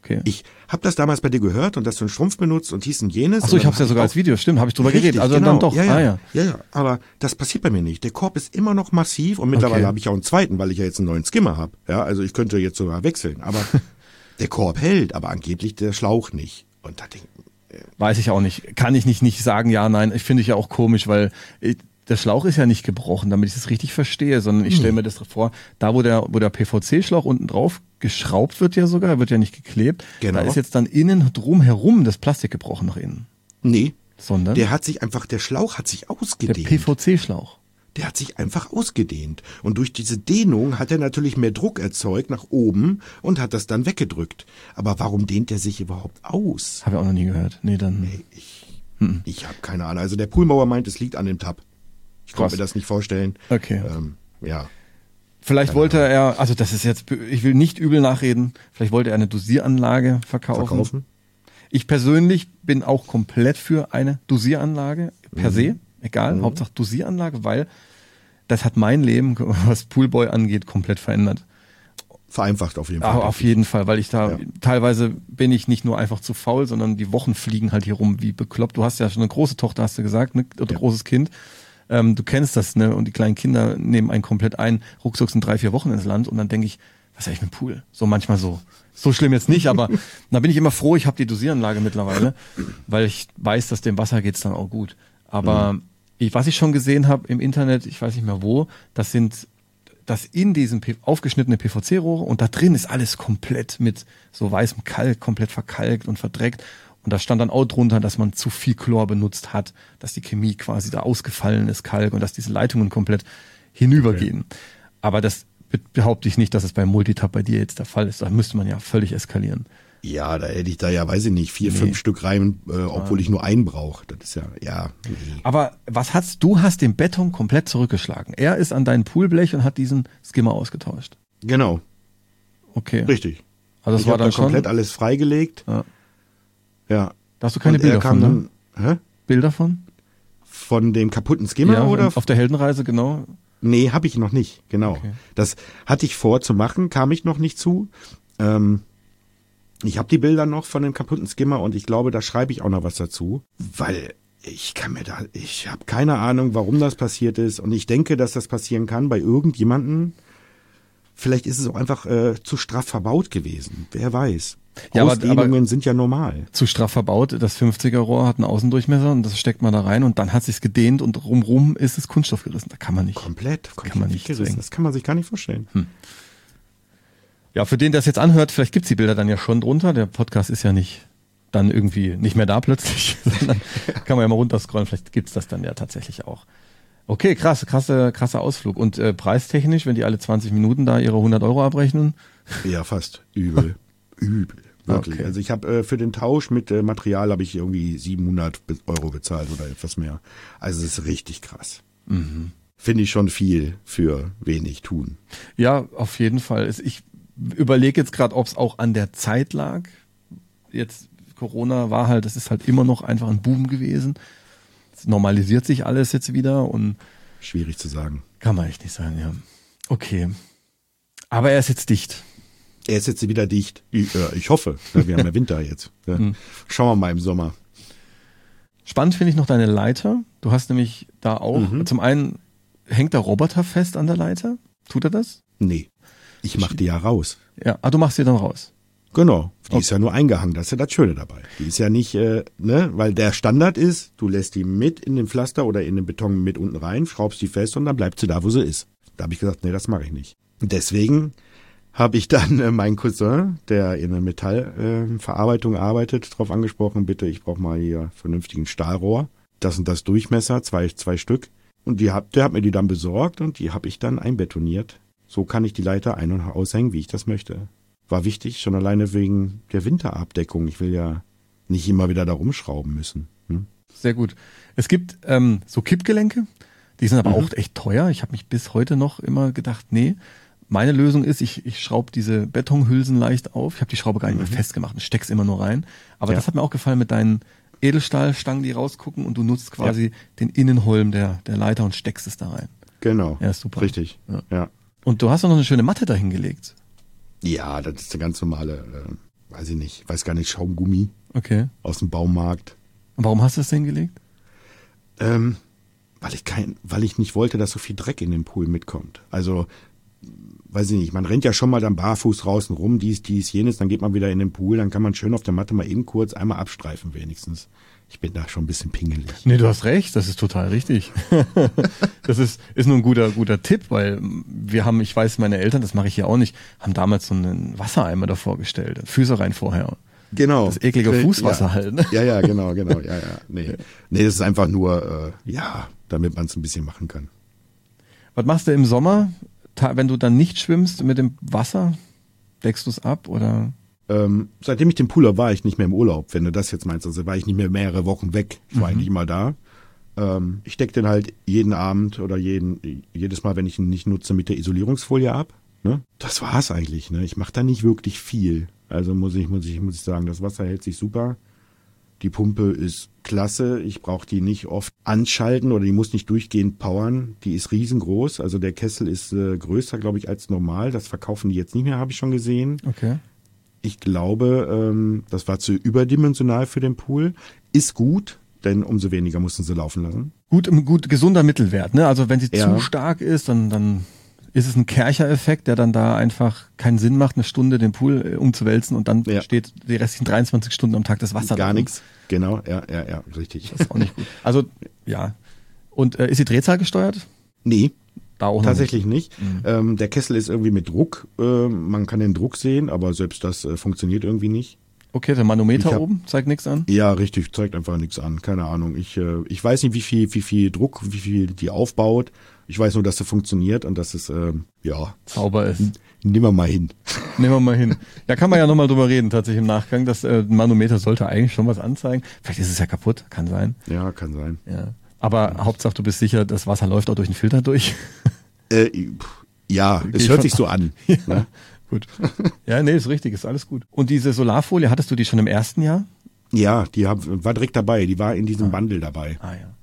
Okay.
Ich habe das damals bei dir gehört und dass du einen Strumpf benutzt und dies und jenes.
Achso, ich habe es ja sogar als Video, stimmt, habe ich drüber
Richtig,
geredet. Also
genau.
dann doch.
Ja, ja,
Ah, ja.
ja, ja. Aber das passiert bei mir nicht. Der Korb ist immer noch massiv und mittlerweile
Okay.
habe ich auch einen zweiten, weil ich ja jetzt einen neuen Skimmer habe. Ja, also ich könnte jetzt sogar wechseln. Aber der Korb hält, aber angeblich der Schlauch nicht. Und da denk,
Weiß ich auch nicht. Kann ich nicht, nicht sagen, ja, nein. Ich finde ich ja auch komisch, weil ich, der Schlauch ist ja nicht gebrochen, damit ich das richtig verstehe, sondern ich stelle mir das vor, da wo der, wo der PVC-Schlauch unten drauf geschraubt wird ja sogar, wird ja nicht geklebt,
Genau.
da ist jetzt dann innen drumherum das Plastik gebrochen nach innen.
nee,
Sondern
der hat sich einfach, der Schlauch hat sich
der
ausgedehnt.
PVC-Schlauch.
der hat sich einfach ausgedehnt. Und durch diese Dehnung hat er natürlich mehr Druck erzeugt nach oben und hat das dann weggedrückt. Aber warum dehnt er sich überhaupt aus?
Habe ich auch noch nie gehört. Nee, dann.
Ey, Ich, ich habe keine Ahnung. Also der Poolmauer meint, es liegt an dem Tab. Konnte mir das nicht vorstellen.
Okay.
Ähm, ja.
Vielleicht wollte er, also das ist jetzt, ich will nicht übel nachreden, vielleicht wollte er eine Dosieranlage verkaufen.
Verkaufen?
Ich persönlich bin auch komplett für eine Dosieranlage per se, egal, Hauptsache Dosieranlage, weil das hat mein Leben, was Poolboy angeht, komplett verändert.
Vereinfacht auf jeden Fall.
Aber auf jeden Fall, weil ich da
Ja.
teilweise bin ich nicht nur einfach zu faul, sondern die Wochen fliegen halt hier rum wie bekloppt. Du hast ja schon eine große Tochter, hast du gesagt, ne? oder
Ja.
großes Kind. Ähm, du kennst das, ne? Und die kleinen Kinder nehmen einen komplett ein. Ruckzuck sind drei, vier Wochen ins Land und dann denke ich, was ist eigentlich mit dem Pool? So manchmal so. So schlimm jetzt nicht, aber da bin ich immer froh, ich habe die Dosieranlage mittlerweile, weil ich weiß, dass dem Wasser geht's dann auch gut. Aber ich, was ich schon gesehen habe im Internet, ich weiß nicht mehr wo, das sind das in diesem aufgeschnittene PVC-Rohre und da drin ist alles komplett mit so weißem Kalk, komplett verkalkt und verdreckt. Und da stand dann auch drunter, dass man zu viel Chlor benutzt hat, dass die Chemie quasi da ausgefallen ist, Kalk, und dass diese Leitungen komplett hinübergehen. Aber das be- behaupte ich nicht, dass es beim Multitab bei dir jetzt der Fall ist. Da müsste man ja völlig eskalieren.
Ja, da hätte ich da ja, weiß ich nicht, vier, fünf Stück rein, äh, obwohl ich nur einen brauche. Das ist ja, ja. nee.
Aber was hast du hast den Beton komplett zurückgeschlagen. Er ist an dein Poolblech und hat diesen Skimmer ausgetauscht.
Genau,
Okay.
richtig.
Also das
ich
war dann
dann komplett
schon.
alles freigelegt.
Ja.
Ja.
Da hast du keine
Und
Bilder
er
von, ne?
dann, hä?
Bilder von?
Von dem kaputten Skimmer oder?
auf der Heldenreise, genau.
Nee, habe ich noch nicht, genau.
Okay.
Das hatte ich vor zu machen, kam ich noch nicht zu. Ähm, ich habe die Bilder noch von dem kaputten Skimmer und ich glaube, da schreibe ich auch noch was dazu, weil ich kann mir da, ich habe keine Ahnung, warum das passiert ist und ich denke, dass das passieren kann bei irgendjemanden. Vielleicht ist es auch einfach äh, zu straff verbaut gewesen. Wer weiß.
Ja, aber-
Ausdehnungen sind ja normal.
Zu straff verbaut. Das 50er Rohr hat einen Außendurchmesser und das steckt man da rein und dann hat sich's gedehnt und rumrum ist es Kunststoff gerissen. Da kann man nicht.
Komplett.
Kann man nicht
gerissen.
zwingen.
Das kann man sich gar nicht vorstellen.
Ja, für den, der es jetzt anhört, vielleicht gibt's die Bilder dann ja schon drunter. Der Podcast ist ja nicht dann irgendwie nicht mehr da plötzlich, sondern kann man ja mal runterscrollen. Vielleicht gibt's das dann ja tatsächlich auch. Okay, krass, krasse, krasser Ausflug. Und äh, preistechnisch, wenn die alle 20 Minuten da ihre 100 Euro abrechnen?
Ja, fast. Übel. Übel. Wirklich.
Okay.
Also ich habe äh, für den Tausch mit äh, Material habe ich irgendwie 700 Be- Euro bezahlt oder etwas mehr. Also es ist richtig krass.
Mhm.
Finde ich schon viel für wenig tun.
Ja, auf jeden Fall. Ich überlege jetzt gerade, ob es auch an der Zeit lag. Jetzt Corona war halt, das ist halt immer noch einfach ein Boom gewesen. Es normalisiert sich alles jetzt wieder und
Schwierig zu sagen.
kann man echt nicht sagen, ja. Okay. Aber er ist jetzt dicht.
Er ist jetzt wieder dicht. Ich, äh, ich hoffe. Ja, wir haben ja Winter jetzt. Ja.
Hm.
Schauen wir mal im Sommer.
Spannend finde ich noch deine Leiter. Du hast nämlich da auch,
Mhm.
zum einen hängt der Roboter fest an der Leiter. Tut er das?
Nee. Ich mach die ja raus.
Ja. Ah, du machst sie dann raus.
Genau. Die
Okay.
ist ja nur eingehangen. Das ist ja das Schöne dabei. Die ist ja nicht, äh, ne, weil der Standard ist, du lässt die mit in den Pflaster oder in den Beton mit unten rein, schraubst die fest und dann bleibt sie da, wo sie ist. Da habe ich gesagt, nee, das mache ich nicht. Deswegen habe ich dann äh, meinen Cousin, der in der Metallverarbeitung äh, arbeitet, darauf angesprochen, bitte, ich brauche mal hier vernünftigen Stahlrohr. Das und das Durchmesser, zwei, zwei Stück. Und die hat, der hat mir die dann besorgt und die habe ich dann einbetoniert. So kann ich die Leiter ein- und aushängen, wie ich das möchte. War wichtig, schon alleine wegen der Winterabdeckung. Ich will ja nicht immer wieder da rumschrauben müssen. Hm?
Sehr gut. Es gibt ähm, so Kippgelenke, die sind aber
Mhm.
auch echt teuer. Ich habe mich bis heute noch immer gedacht, nee, meine Lösung ist, ich, ich schraube diese Betonhülsen leicht auf. Ich habe die Schraube gar nicht mehr festgemacht und steck's immer nur rein. Aber
Mhm. Ja.
das hat mir auch gefallen mit deinen Edelstahlstangen, die rausgucken und du nutzt quasi den Innenholm der, der Leiter und steckst es da rein.
Genau.
Ja, ist super.
Richtig.
Ja.
Ja.
Und du hast auch noch eine schöne Matte dahingelegt.
Ja, das ist der ganz normale, äh, weiß ich nicht, weiß gar nicht, Schaumgummi
Okay.
aus dem Baumarkt.
Und warum hast du das hingelegt?
Ähm, weil ich kein, weil ich nicht wollte, dass so viel Dreck in den Pool mitkommt. Also, weiß ich nicht, man rennt ja schon mal dann barfuß draußen rum, dies, dies, jenes, dann geht man wieder in den Pool, dann kann man schön auf der Matte mal eben kurz einmal abstreifen wenigstens. Ich bin da schon ein bisschen pingelig.
Nee, du hast recht, das ist total richtig. das ist, ist nur ein guter, guter Tipp, weil wir haben, ich weiß, meine Eltern, das mache ich hier auch nicht, haben damals so einen Wassereimer davor gestellt, Füße rein vorher.
Genau.
Das eklige
Äh,
Fußwasser
ja.
halt, ne?
Ja, ja, genau, genau, ja, ja. Nee, nee das ist einfach nur, äh, ja, damit man es ein bisschen machen kann.
Was machst du im Sommer, wenn du dann nicht schwimmst mit dem Wasser? Deckst du es ab oder?
Ähm, seitdem ich den Pool habe, war ich nicht mehr im Urlaub, wenn du das jetzt meinst. Also war ich nicht mehr mehrere Wochen weg. Ich war eigentlich immer da. Ähm, ich decke den halt jeden Abend oder jeden, jedes Mal, wenn ich ihn nicht nutze, mit der Isolierungsfolie ab. Ne? Das war's eigentlich. Ne? Ich mache da nicht wirklich viel. Also muss ich, muss ich, muss ich sagen, das Wasser hält sich super. Die Pumpe ist klasse. Ich brauche die nicht oft anschalten oder die muss nicht durchgehend powern. Die ist riesengroß. Also der Kessel ist äh, größer, glaube ich, als normal. Das verkaufen die jetzt nicht mehr, habe ich schon gesehen.
Okay.
Ich glaube, ähm, das war zu überdimensional für den Pool. Ist gut, denn umso weniger mussten sie laufen lassen.
Gut, gut, gesunder Mittelwert, ne? Also wenn sie
Ja.
zu stark ist, dann, dann ist es ein Kercher-Effekt, der dann da einfach keinen Sinn macht, eine Stunde den Pool äh, umzuwälzen und dann
Ja.
steht die restlichen 23 Stunden am Tag das Wasser
Gar
da.
nichts. Genau, ja, ja, ja, richtig.
Das ist auch nicht gut. Also, ja. Und äh, ist die Drehzahl gesteuert?
Nee,
Da auch
tatsächlich nicht.
Mhm.
Ähm, der Kessel ist irgendwie mit Druck. Äh, man kann den Druck sehen, aber selbst das äh, funktioniert irgendwie nicht.
Okay, der Manometer
hab-
oben zeigt nichts an.
Ja, richtig, zeigt einfach nichts an. Keine Ahnung. Ich, äh, ich weiß nicht, wie viel, wie viel Druck, wie viel die aufbaut. Ich weiß nur, dass sie funktioniert und dass es, ähm, ja,
Zauber ist.
nehmen wir mal hin.
Nehmen wir mal hin. Da kann man ja nochmal drüber reden, tatsächlich im Nachgang. Das äh, Manometer sollte eigentlich schon was anzeigen. Vielleicht ist es ja kaputt, kann sein.
Ja, kann sein.
Ja. Aber Hauptsache, du bist sicher, das Wasser läuft auch durch den Filter durch.
Äh, ja,
Geh
es hört sich so an.
ja,
Ne?
gut. Ja, nee, ist richtig, ist alles gut. Und diese Solarfolie, hattest du die schon im ersten Jahr?
Ja, die hab, war direkt dabei. Die war in diesem Bundle dabei.
Ah ja.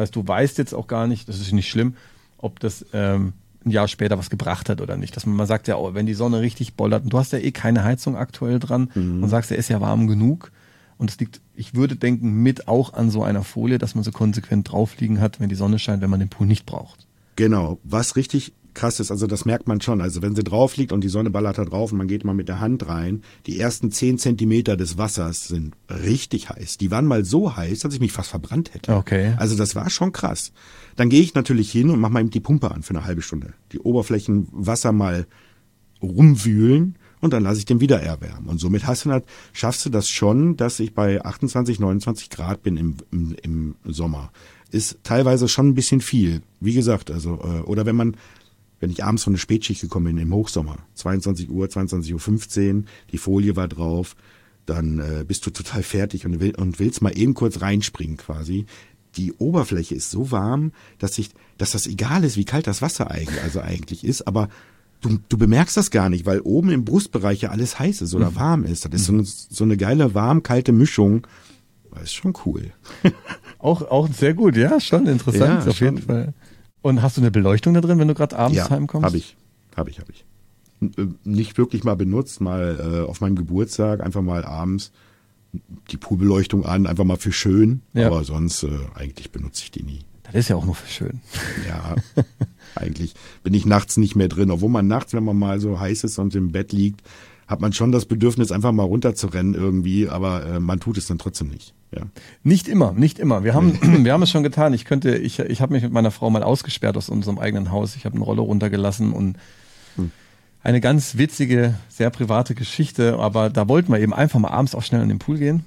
Das heißt, du weißt jetzt auch gar nicht, das ist nicht schlimm, ob das ähm, ein Jahr später was gebracht hat oder nicht. Dass man, man sagt ja, oh, wenn die Sonne richtig bollert und du hast ja eh keine Heizung aktuell dran und sagst, er ist ja warm genug. Und es liegt, ich würde denken, mit auch an so einer Folie, dass man so konsequent draufliegen hat, wenn die Sonne scheint, wenn man den Pool nicht braucht.
Genau. Was richtig krass ist, also das merkt man schon. Also wenn sie drauf liegt und die Sonne ballert da drauf und man geht mal mit der Hand rein, die ersten zehn Zentimeter des Wassers sind richtig heiß. Die waren mal so heiß, dass ich mich fast verbrannt hätte.
Okay.
Also das war schon krass. Dann gehe ich natürlich hin und mache mal eben die Pumpe an für eine halbe Stunde. Die Oberflächenwasser mal rumwühlen und dann lasse ich den wieder erwärmen. Und somit hast du, schaffst du das schon, dass ich bei 28, 29 Grad bin im, im, im Sommer. Ist teilweise schon ein bisschen viel. Wie gesagt, also, äh, oder wenn man, wenn ich abends von der Spätschicht gekommen bin im Hochsommer, 22 Uhr, 22.15 Uhr, die Folie war drauf, dann äh, bist du total fertig und, will, und willst mal eben kurz reinspringen quasi. Die Oberfläche ist so warm, dass ich, dass das egal ist, wie kalt das Wasser eigentlich, also eigentlich ist, aber du, du bemerkst das gar nicht, weil oben im Brustbereich ja alles heiß ist oder mhm. warm ist. Das ist so eine, so eine geile warm-kalte Mischung. Das ist schon cool.
auch, auch sehr gut, ja, schon interessant, ja, auf schon. jeden Fall. Und hast du eine Beleuchtung da drin, wenn du gerade abends ja, heimkommst?
Habe ich, habe ich, habe ich. Äh, nicht wirklich mal benutzt, mal äh, auf meinem Geburtstag einfach mal abends die Poolbeleuchtung an, einfach mal für schön. Ja. Aber sonst äh, eigentlich benutze ich die nie.
Das ist ja auch nur für schön.
Ja, eigentlich bin ich nachts nicht mehr drin. Obwohl man nachts, wenn man mal so heiß ist und im Bett liegt, hat man schon das Bedürfnis, einfach mal runterzurennen irgendwie, aber äh, man tut es dann trotzdem nicht. Ja.
Nicht immer, nicht immer. Wir haben, wir haben es schon getan. Ich könnte, ich, ich habe mich mit meiner Frau mal ausgesperrt aus unserem eigenen Haus. Ich habe eine Rolle runtergelassen und hm. eine ganz witzige, sehr private Geschichte, aber da wollten wir eben einfach mal abends auch schnell in den Pool gehen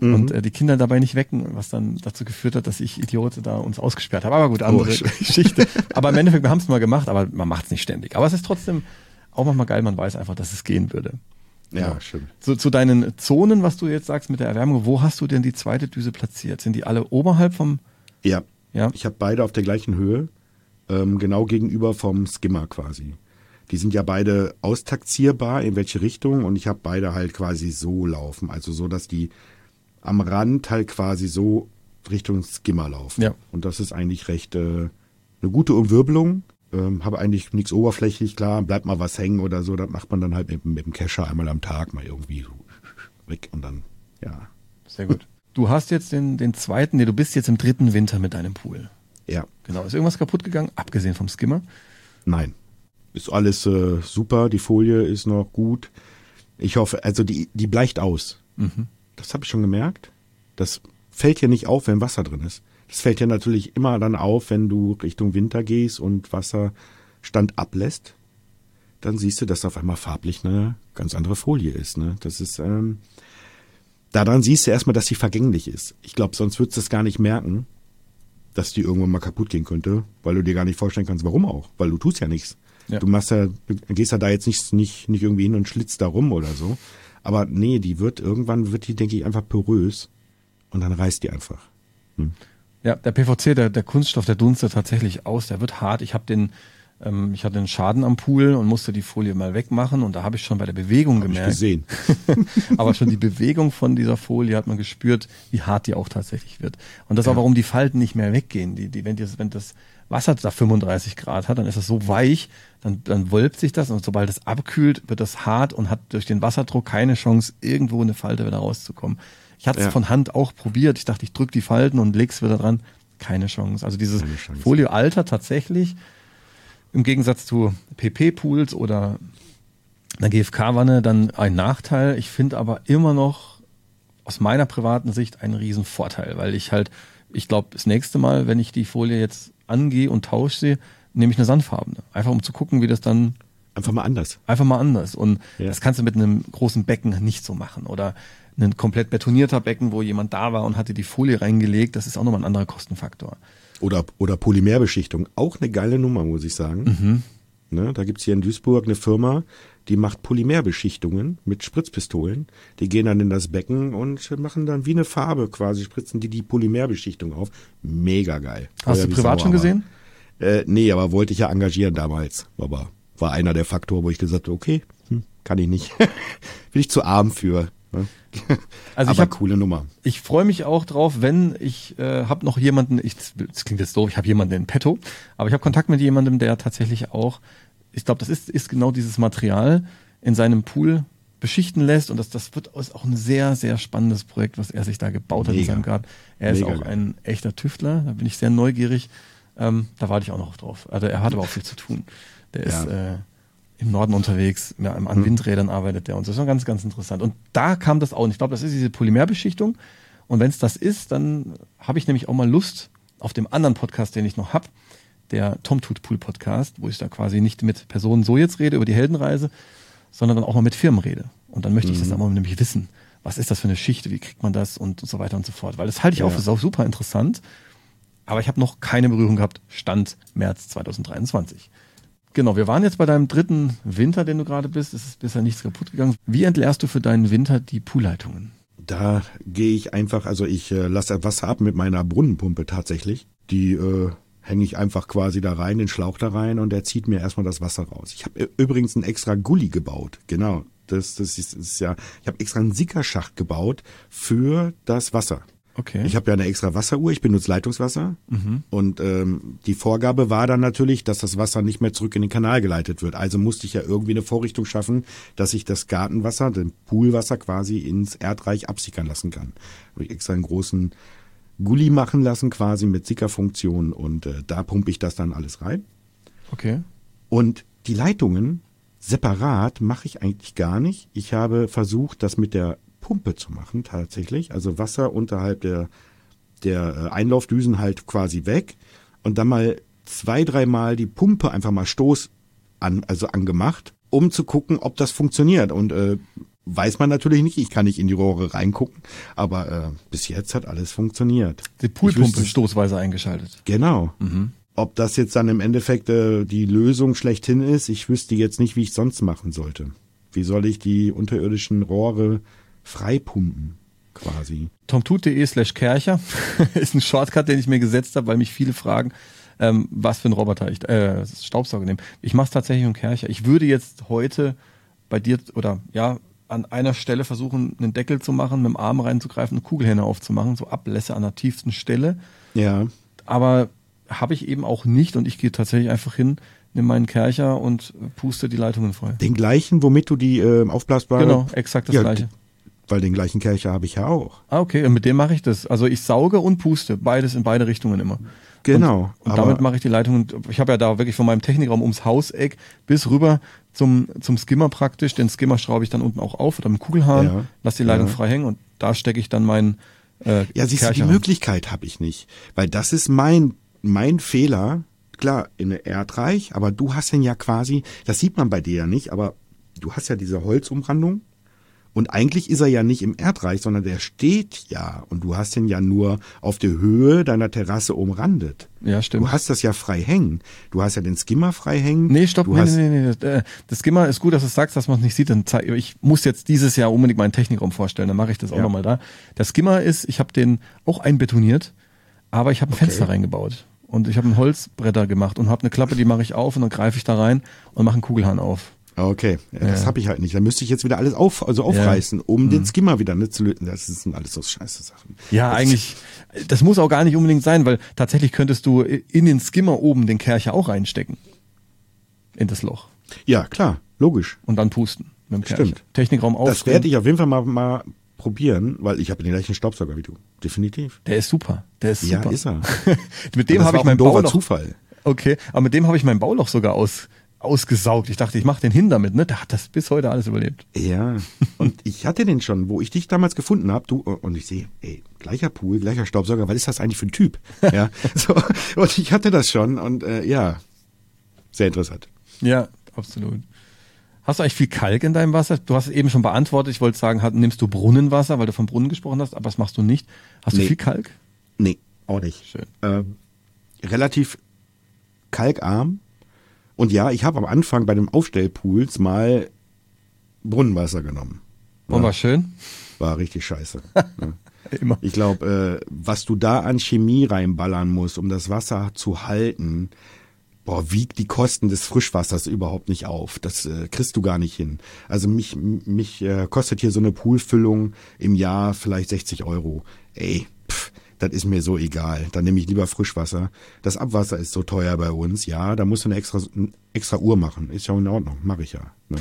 mhm. und äh, die Kinder dabei nicht wecken, was dann dazu geführt hat, dass ich Idiote da uns ausgesperrt habe. Aber gut, andere oh, Geschichte. aber im Endeffekt, wir haben es mal gemacht, aber man macht es nicht ständig. Aber es ist trotzdem auch manchmal geil, man weiß einfach, dass es gehen würde.
Ja, ja. stimmt.
Zu, zu deinen Zonen, was du jetzt sagst mit der Erwärmung, wo hast du denn die zweite Düse platziert? Sind die alle oberhalb vom?
Ja. Ja. Ich habe beide auf der gleichen Höhe, ähm, genau gegenüber vom Skimmer quasi. Die sind ja beide austaxierbar in welche Richtung und ich habe beide halt quasi so laufen, also so, dass die am Rand halt quasi so Richtung Skimmer laufen. Ja. Und das ist eigentlich recht äh, eine gute Umwirbelung. Ähm, habe eigentlich nichts oberflächlich, klar, bleibt mal was hängen oder so, das macht man dann halt mit, mit dem Kescher einmal am Tag mal irgendwie weg und dann, ja.
Sehr gut. Du hast jetzt den, den zweiten, nee, du bist jetzt im dritten Winter mit deinem Pool.
Ja.
Genau. Ist irgendwas kaputt gegangen, abgesehen vom Skimmer?
Nein. Ist alles äh, super, die Folie ist noch gut. Ich hoffe, also die, die bleicht aus. Mhm. Das habe ich schon gemerkt. Das fällt ja nicht auf, wenn Wasser drin ist. Das fällt ja natürlich immer dann auf, wenn du Richtung Winter gehst und Wasserstand ablässt. Dann siehst du, dass auf einmal farblich eine ganz andere Folie ist. Ne? Das ist, ähm, daran siehst du erstmal, dass sie vergänglich ist. Ich glaube, sonst würdest du es gar nicht merken, dass die irgendwann mal kaputt gehen könnte, weil du dir gar nicht vorstellen kannst, warum auch. Weil du tust ja nichts. Ja. Du machst ja, gehst ja da jetzt nicht, nicht, nicht irgendwie hin und schlitzt da rum oder so. Aber nee, die wird irgendwann wird die, denke ich, einfach porös und dann reißt die einfach. Hm.
Ja, der PVC, der, der Kunststoff, der dunstet tatsächlich aus, der wird hart. Ich habe den, ähm, ich hatte einen Schaden am Pool und musste die Folie mal wegmachen und da habe ich schon bei der Bewegung hab gemerkt. Ich
gesehen.
aber schon die Bewegung von dieser Folie hat man gespürt, wie hart die auch tatsächlich wird. Und das ist ja. auch, warum die Falten nicht mehr weggehen. Die, die, wenn, die, wenn das Wasser da 35 Grad hat, dann ist das so weich, dann, dann wölbt sich das und sobald es abkühlt, wird das hart und hat durch den Wasserdruck keine Chance, irgendwo eine Falte wieder rauszukommen. Ich hatte es ja. von Hand auch probiert. Ich dachte, ich drücke die Falten und leg's wieder dran. Keine Chance. Also dieses Folie Alter tatsächlich, im Gegensatz zu PP-Pools oder einer GFK-Wanne dann ein Nachteil. Ich finde aber immer noch aus meiner privaten Sicht einen riesen Vorteil, weil ich halt, ich glaube, das nächste Mal, wenn ich die Folie jetzt angehe und tausche sie, nehme ich eine sandfarbene. Einfach um zu gucken, wie das dann.
Einfach mal anders.
Einfach mal anders. Und ja. das kannst du mit einem großen Becken nicht so machen. Oder ein komplett betonierter Becken, wo jemand da war und hatte die Folie reingelegt, das ist auch nochmal ein anderer Kostenfaktor.
Oder, oder Polymerbeschichtung, auch eine geile Nummer, muss ich sagen. Mhm. Ne, da gibt's hier in Duisburg eine Firma, die macht Polymerbeschichtungen mit Spritzpistolen. Die gehen dann in das Becken und machen dann wie eine Farbe quasi, spritzen die die Polymerbeschichtung auf. Mega geil.
Hast du privat schon gesehen?
Äh, nee, aber wollte ich ja engagieren damals. Aber war einer der Faktoren, wo ich gesagt habe, okay, hm, kann ich nicht. Bin ich zu arm für. Ne?
Also aber ich hab, coole Nummer. Ich freue mich auch drauf, wenn ich äh, habe noch jemanden, ich, das klingt jetzt doof, ich habe jemanden in petto, aber ich habe Kontakt mit jemandem, der tatsächlich auch, ich glaube, das ist, ist genau dieses Material in seinem Pool beschichten lässt und das, das wird ist auch ein sehr, sehr spannendes Projekt, was er sich da gebaut hat Mega. in seinem Garten. Er Mega ist auch ein echter Tüftler, da bin ich sehr neugierig. Ähm, da warte ich auch noch drauf. Also er hat aber auch viel zu tun. Der ja. ist äh, im Norden unterwegs, ja, an hm. Windrädern arbeitet der und so. Das ist ganz, ganz interessant. Und da kam das auch. Und ich glaube, das ist diese Polymerbeschichtung. Und wenn es das ist, dann habe ich nämlich auch mal Lust, auf dem anderen Podcast, den ich noch habe, der Tom Tut Pool Podcast, wo ich da quasi nicht mit Personen so jetzt rede über die Heldenreise, sondern dann auch mal mit Firmen rede. Und dann möchte ich das
Mhm.
dann mal nämlich wissen. Was ist das für eine Schicht? Wie kriegt man das? Und so weiter und so fort. Weil das halte ich auch
Ja.
für sau- super interessant. Aber ich habe noch keine Berührung gehabt. Stand März 2023. Genau, wir waren jetzt bei deinem dritten Winter, den du gerade bist. Es ist bisher nichts kaputt gegangen. Wie entleerst du für deinen Winter die Poolleitungen?
Da gehe ich einfach, also ich äh, lasse Wasser ab mit meiner Brunnenpumpe tatsächlich. Die äh, hänge ich einfach quasi da rein, den Schlauch da rein und der zieht mir erstmal das Wasser raus. Ich habe übrigens einen extra Gully gebaut. Genau. Das, das, ist, das ist ja, ich habe extra einen Sickerschacht gebaut für das Wasser.
Okay.
Ich habe ja eine extra Wasseruhr, ich benutze Leitungswasser und ähm, die Vorgabe war dann natürlich, dass das Wasser nicht mehr zurück in den Kanal geleitet wird. Also musste ich ja irgendwie eine Vorrichtung schaffen, dass ich das Gartenwasser, den Poolwasser quasi ins Erdreich absickern lassen kann. Habe ich extra einen großen Gully machen lassen quasi mit Sickerfunktion und äh, da pumpe ich das dann alles rein.
okay.
Und die Leitungen separat mache ich eigentlich gar nicht. Ich habe versucht, das mit der Pumpe zu machen, tatsächlich. Also Wasser unterhalb der, der äh, Einlaufdüsen halt quasi weg und dann mal zwei, dreimal die Pumpe einfach mal Stoß an, also angemacht, um zu gucken, ob das funktioniert. Und äh, weiß man natürlich nicht, ich kann nicht in die Rohre reingucken, aber äh, bis jetzt hat alles funktioniert.
Die Poolpumpe stoßweise eingeschaltet.
Genau.
Mhm.
Ob das jetzt dann im Endeffekt äh, die Lösung schlechthin ist, ich wüsste jetzt nicht, wie ich sonst machen sollte. Wie soll ich die unterirdischen Rohre freipumpen, quasi?
tomtut.de slash Kercher ist ein Shortcut, den ich mir gesetzt habe, weil mich viele fragen, ähm, was für ein Roboter ich, äh, Staubsauger nehme. Ich mache es tatsächlich dem Kercher. Ich würde jetzt heute bei dir oder ja an einer Stelle versuchen, einen Deckel zu machen, mit dem Arm reinzugreifen, eine Kugelhähne aufzumachen, so Ablässe an der tiefsten Stelle.
Ja.
Aber habe ich eben auch nicht und ich gehe tatsächlich einfach hin, nehme meinen Kercher und puste die Leitungen frei.
Den gleichen, womit du die äh, aufblasbare...
Genau, exakt das
ja,
gleiche.
Weil den gleichen Kelcher habe ich ja auch.
Ah, okay, und mit dem mache ich das. Also ich sauge und puste, beides in beide Richtungen immer.
Genau,
Und, und damit mache ich die Leitungen. Ich habe ja da wirklich von meinem Technikraum ums Hauseck bis rüber zum, zum Skimmer praktisch. Den Skimmer schraube ich dann unten auch auf oder mit dem Kugelhahn,
Ja,
lass die Leitung
ja.
frei hängen und da stecke ich dann meinen äh,
Ja, siehst du, die
Kercher.
Möglichkeit habe ich nicht. Weil das ist mein, mein Fehler. Klar, in der Erdreich, aber du hast den ja quasi, das sieht man bei dir ja nicht, aber du hast ja diese Holzumrandung. Und eigentlich ist er ja nicht im Erdreich, sondern der steht ja. Und du hast den ja nur auf der Höhe deiner Terrasse umrandet.
Ja, stimmt.
Du hast das ja frei hängen. Du hast ja den Skimmer frei hängen.
Nee, stopp,
du
nee,
hast,
nee, nee, nee. Das, äh, das Skimmer ist gut, dass du es sagst, dass man es nicht sieht. Dann zeig, ich muss jetzt dieses Jahr unbedingt meinen Technikraum vorstellen, dann mache ich das auch
Ja.
nochmal da. Der Skimmer ist, ich habe den auch einbetoniert, aber ich habe ein
Okay.
Fenster reingebaut. Und ich habe ein Holzbretter gemacht und habe eine Klappe, die mache ich auf und dann greife ich da rein und mache einen Kugelhahn auf.
Okay, ja, das
Ja.
habe ich halt nicht. Da müsste ich jetzt wieder alles auf, also aufreißen, um den Skimmer wieder ne, zu löten. Das sind alles so scheiße Sachen.
Ja,
Das-
eigentlich, das muss auch gar nicht unbedingt sein, weil tatsächlich könntest du in den Skimmer oben den Kercher auch reinstecken. In das Loch.
Ja, klar, logisch.
Und dann pusten mit dem Kercher.
Stimmt.
Technikraum auf.
Das werde ich auf jeden Fall mal, mal probieren, weil ich habe den gleichen Staubsauger wie du. Definitiv.
Der ist super. Der ist
Ja,
super.
ist er.
mit dem habe ich
auch
mein
ein doofer
Bauloch.
Zufall.
Okay, aber mit dem habe ich mein Bauloch sogar aus, ausgesaugt. Ich dachte, ich mache den hin damit, ne? Der hat das bis heute alles überlebt.
Ja, und ich hatte den schon, wo ich dich damals gefunden habe, du und ich sehe, ey, gleicher Pool, gleicher Staubsauger, was ist das eigentlich für ein Typ? Ja, so, und ich hatte das schon und äh, ja, sehr interessant.
Ja, absolut. Hast du eigentlich viel Kalk in deinem Wasser? Du hast es eben schon beantwortet. Ich wollte sagen, nimmst du Brunnenwasser, weil du vom Brunnen gesprochen hast, aber das machst du nicht. Hast du
Nee.
viel Kalk?
Nee, auch nicht.
Schön.
Ähm, relativ kalkarm. Und ja, ich habe am Anfang bei dem Aufstellpools mal Brunnenwasser genommen.
Und war schön?
War richtig scheiße. ja.
Immer.
Ich glaube, äh, was du da an Chemie reinballern musst, um das Wasser zu halten, boah, wiegt die Kosten des Frischwassers überhaupt nicht auf. Das äh, kriegst du gar nicht hin. Also mich, mich äh, kostet hier so eine Poolfüllung im Jahr vielleicht 60 Euro. Ey, das ist mir so egal. Dann nehme ich lieber Frischwasser. Das Abwasser ist so teuer bei uns. Ja, da musst du eine extra, eine extra Uhr machen. Ist ja in Ordnung. Mache ich ja. Ne?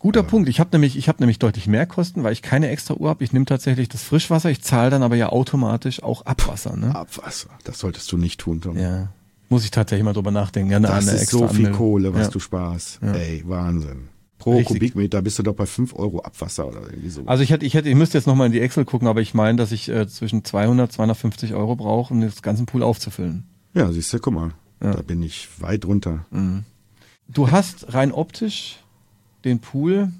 Guter Punkt. Ich habe nämlich, ich habe nämlich deutlich mehr Kosten, weil ich keine extra Uhr habe. Ich nehme tatsächlich das Frischwasser. Ich zahle dann aber ja automatisch auch Abwasser. Ne?
Abwasser. Das solltest du nicht tun, Tom.
Ja. Muss ich tatsächlich mal drüber nachdenken. Ja, eine,
Das
eine
ist
extra
so viel
Anmeldung.
Kohle, was
ja.
du sparst.
Ja.
Ey, Wahnsinn. Pro
Richtig.
Kubikmeter bist du doch bei 5 Euro Abwasser oder irgendwie so.
Also ich hätte, ich hätte, ich müsste jetzt nochmal in die Excel gucken, aber ich meine, dass ich äh, zwischen 200, 250 Euro brauche, um das ganze Pool aufzufüllen.
ja, siehst du, guck mal. Ja. Da bin ich weit drunter. Mhm.
Du hast rein optisch den Pool,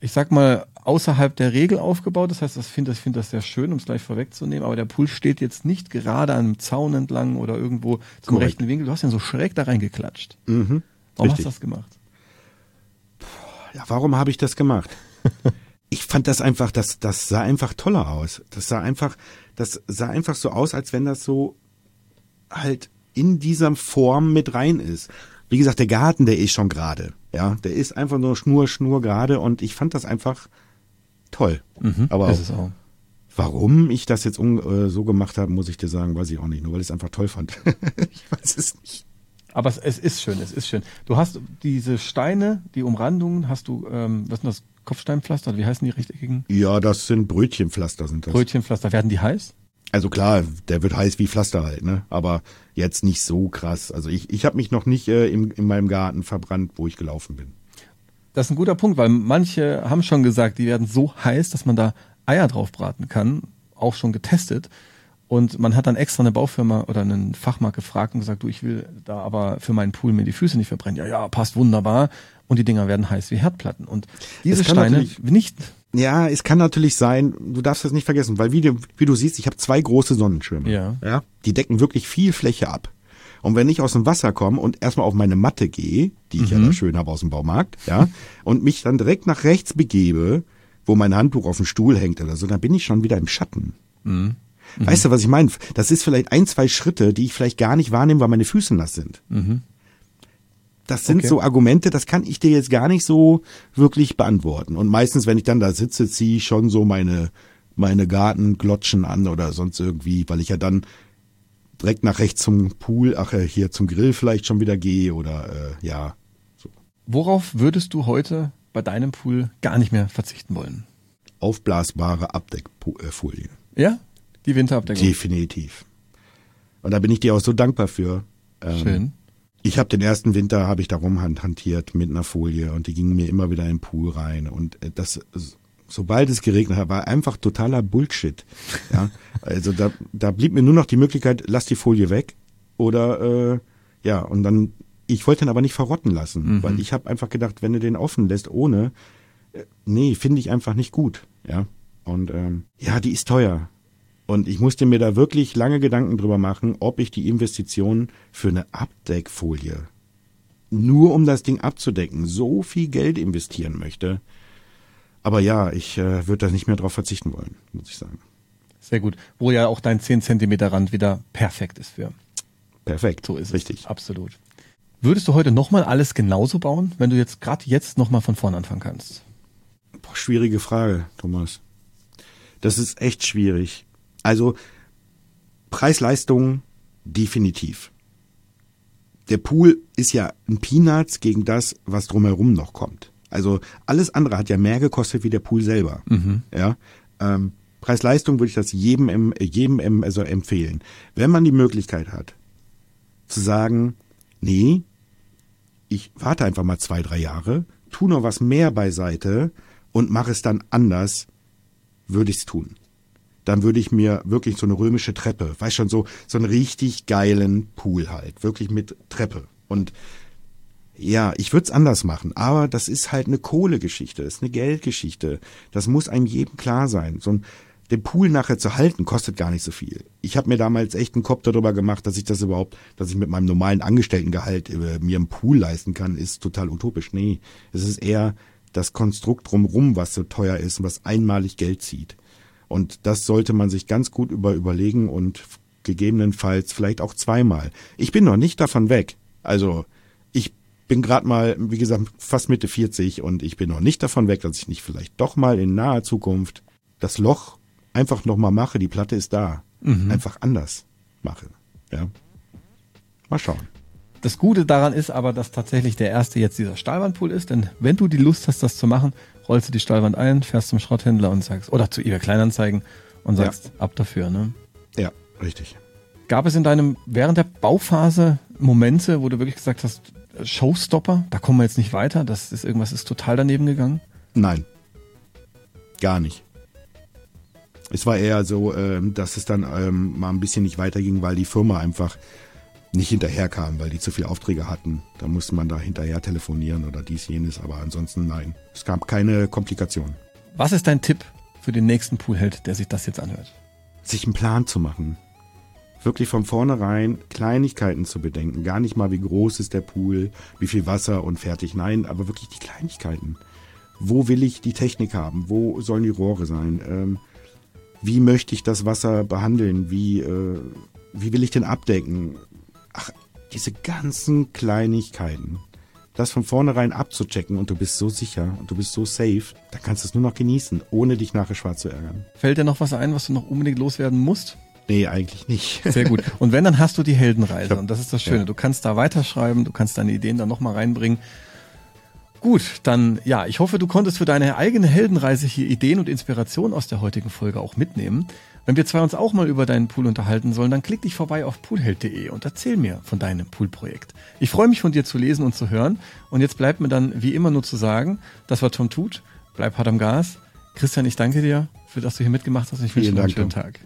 ich sag mal, außerhalb der Regel aufgebaut. Das heißt, ich finde ich find das sehr schön, um es gleich vorwegzunehmen. Aber der Pool steht jetzt nicht gerade an einem Zaun entlang oder irgendwo zum Korrekt. rechten Winkel. Du hast ihn so schräg da reingeklatscht. Mhm. Warum Richtig. hast du das gemacht?
Ja, warum habe ich das gemacht? ich fand das einfach, das, das sah einfach toller aus. Das sah einfach, das sah einfach so aus, als wenn das so halt in dieser Form mit rein ist. Wie gesagt, der Garten, der ist schon gerade. Ja, der ist einfach nur schnur, schnur gerade und ich fand das einfach toll.
Mhm, Aber auch,
warum ich das jetzt äh, so gemacht habe, muss ich dir sagen, weiß ich auch nicht. Nur weil ich es einfach toll fand. ich weiß es nicht.
Aber es, es, ist schön, es ist schön. Du hast diese Steine, die Umrandungen, hast du, ähm, was sind das, Kopfsteinpflaster? Wie heißen die richtigen?
Ja, das sind Brötchenpflaster, sind das.
Brötchenpflaster, werden die heiß?
Also klar, der wird heiß wie Pflaster halt, ne? Aber jetzt nicht so krass. Also ich, ich habe mich noch nicht äh, im, in meinem Garten verbrannt, wo ich gelaufen bin.
Das ist ein guter Punkt, weil manche haben schon gesagt, die werden so heiß, dass man da Eier drauf braten kann. Auch schon getestet. Und man hat dann extra eine Baufirma oder einen Fachmarkt gefragt und gesagt, du, ich will da aber für meinen Pool mir die Füße nicht verbrennen. Ja, ja, passt wunderbar. Und die Dinger werden heiß wie Herdplatten. Und diese Steine nicht.
Ja, es kann natürlich sein, du darfst das nicht vergessen, weil wie du, wie du siehst, ich habe zwei große Sonnenschirme.
Ja.
ja. Die decken wirklich viel Fläche ab. Und wenn ich aus dem Wasser komme und erstmal auf meine Matte gehe, die ich mhm. ja da schön habe aus dem Baumarkt, ja, und mich dann direkt nach rechts begebe, wo mein Handtuch auf dem Stuhl hängt oder so, dann bin ich schon wieder im Schatten. Mhm. Mhm. Weißt du, was ich meine? Das ist vielleicht ein, zwei Schritte, die ich vielleicht gar nicht wahrnehme, weil meine Füße nass sind. Mhm. Das sind okay. so Argumente, das kann ich dir jetzt gar nicht so wirklich beantworten. Und meistens, wenn ich dann da sitze, ziehe ich schon so meine, meine Gartenglotschen an oder sonst irgendwie, weil ich ja dann direkt nach rechts zum Pool, ach äh, hier zum Grill vielleicht schon wieder gehe oder äh, ja. So.
Worauf würdest du heute bei deinem Pool gar nicht mehr verzichten wollen?
Aufblasbare Abdeckfolie.
Ja? Die Winterabdeckung?
Definitiv. Und da bin ich dir auch so dankbar für.
Ähm, Schön.
Ich habe den ersten Winter habe ich da rumhantiert mit einer Folie und die gingen mir immer wieder in den Pool rein und äh, das sobald es geregnet hat, war einfach totaler Bullshit. Ja, also da, da blieb mir nur noch die Möglichkeit, lass die Folie weg oder äh, ja und dann ich wollte ihn aber nicht verrotten lassen, mhm. weil ich habe einfach gedacht, wenn du den offen lässt ohne, äh, nee, finde ich einfach nicht gut. Ja und ähm, ja, die ist teuer. Und ich musste mir da wirklich lange Gedanken drüber machen, ob ich die Investition für eine Abdeckfolie, nur um das Ding abzudecken, so viel Geld investieren möchte. Aber ja, ich äh, würde da nicht mehr drauf verzichten wollen, muss ich sagen.
Sehr gut. Wo ja auch dein 10 Zentimeter Rand wieder perfekt ist für.
Perfekt.
So ist es. Richtig. Absolut. Würdest du heute nochmal alles genauso bauen, wenn du jetzt gerade jetzt nochmal von vorn anfangen kannst?
Boah, schwierige Frage, Thomas. Das ist echt schwierig. Also Preis-Leistung definitiv. Der Pool ist ja ein Peanuts gegen das, was drumherum noch kommt. Also alles andere hat ja mehr gekostet wie der Pool selber. Mhm. Ja. Ähm, Preis-Leistung würde ich das jedem, jedem also empfehlen. Wenn man die Möglichkeit hat, zu sagen, nee, ich warte einfach mal zwei, drei Jahre, tu noch was mehr beiseite und mache es dann anders, würde ich es tun dann würde ich mir wirklich so eine römische Treppe, weißt schon, so, so einen richtig geilen Pool halt, wirklich mit Treppe. Und ja, ich würde es anders machen, aber das ist halt eine Kohlegeschichte, ist eine Geldgeschichte. Das muss einem jedem klar sein. So ein, den Pool nachher zu halten, kostet gar nicht so viel. Ich habe mir damals echt einen Kopf darüber gemacht, dass ich das überhaupt, dass ich mit meinem normalen Angestelltengehalt äh, mir einen Pool leisten kann, ist total utopisch. Nee, es ist eher das Konstrukt drumrum, was so teuer ist und was einmalig Geld zieht. Und das sollte man sich ganz gut über überlegen und gegebenenfalls vielleicht auch zweimal. Ich bin noch nicht davon weg. Also ich bin gerade mal, wie gesagt, fast Mitte 40 und ich bin noch nicht davon weg, dass ich nicht vielleicht doch mal in naher Zukunft das Loch einfach nochmal mache. Die Platte ist da. Mhm. Einfach anders mache. Ja. Mal schauen.
Das Gute daran ist aber, dass tatsächlich der erste jetzt dieser Stahlwandpool ist, denn wenn du die Lust hast, das zu machen, rollst du die Stahlwand ein, fährst zum Schrotthändler und sagst, oder zu eBay Kleinanzeigen und sagst, ja. ab dafür, ne?
Ja, richtig.
Gab es in deinem, während der Bauphase Momente, wo du wirklich gesagt hast, Showstopper, da kommen wir jetzt nicht weiter, das ist irgendwas ist total daneben gegangen?
Nein. Gar nicht. Es war eher so, ähm, dass es dann ähm, mal ein bisschen nicht weiterging, weil die Firma einfach nicht hinterherkamen, weil die zu viele Aufträge hatten. Da musste man da hinterher telefonieren oder dies, jenes, aber ansonsten nein. Es gab keine Komplikationen.
Was ist dein Tipp für den nächsten Poolheld, der sich das jetzt anhört?
Sich einen Plan zu machen. Wirklich von vornherein Kleinigkeiten zu bedenken. Gar nicht mal, wie groß ist der Pool, wie viel Wasser und fertig. Nein, aber wirklich die Kleinigkeiten. Wo will ich die Technik haben? Wo sollen die Rohre sein? Ähm, wie möchte ich das Wasser behandeln? Wie, äh, wie will ich den abdecken? Ach, diese ganzen Kleinigkeiten. Das von vornherein abzuchecken und du bist so sicher und du bist so safe, dann kannst du es nur noch genießen, ohne dich nachher schwarz zu ärgern.
Fällt dir noch was ein, was du noch unbedingt loswerden musst?
Nee, eigentlich nicht.
Sehr gut. Und wenn, dann hast du die Heldenreise. Und das ist das Schöne. Ja. Du kannst da weiterschreiben, du kannst deine Ideen da nochmal reinbringen. Gut, dann ja, ich hoffe, du konntest für deine eigene Heldenreise hier Ideen und Inspiration aus der heutigen Folge auch mitnehmen. Wenn wir zwei uns auch mal über deinen Pool unterhalten sollen, dann klick dich vorbei auf poolheld.de und erzähl mir von deinem Poolprojekt. Ich freue mich von dir zu lesen und zu hören. Und jetzt bleibt mir dann wie immer nur zu sagen, das war Tom Tut, bleib hart am Gas. Christian, ich danke dir, für dass du hier mitgemacht hast und ich wünsche dir einen schönen Tag.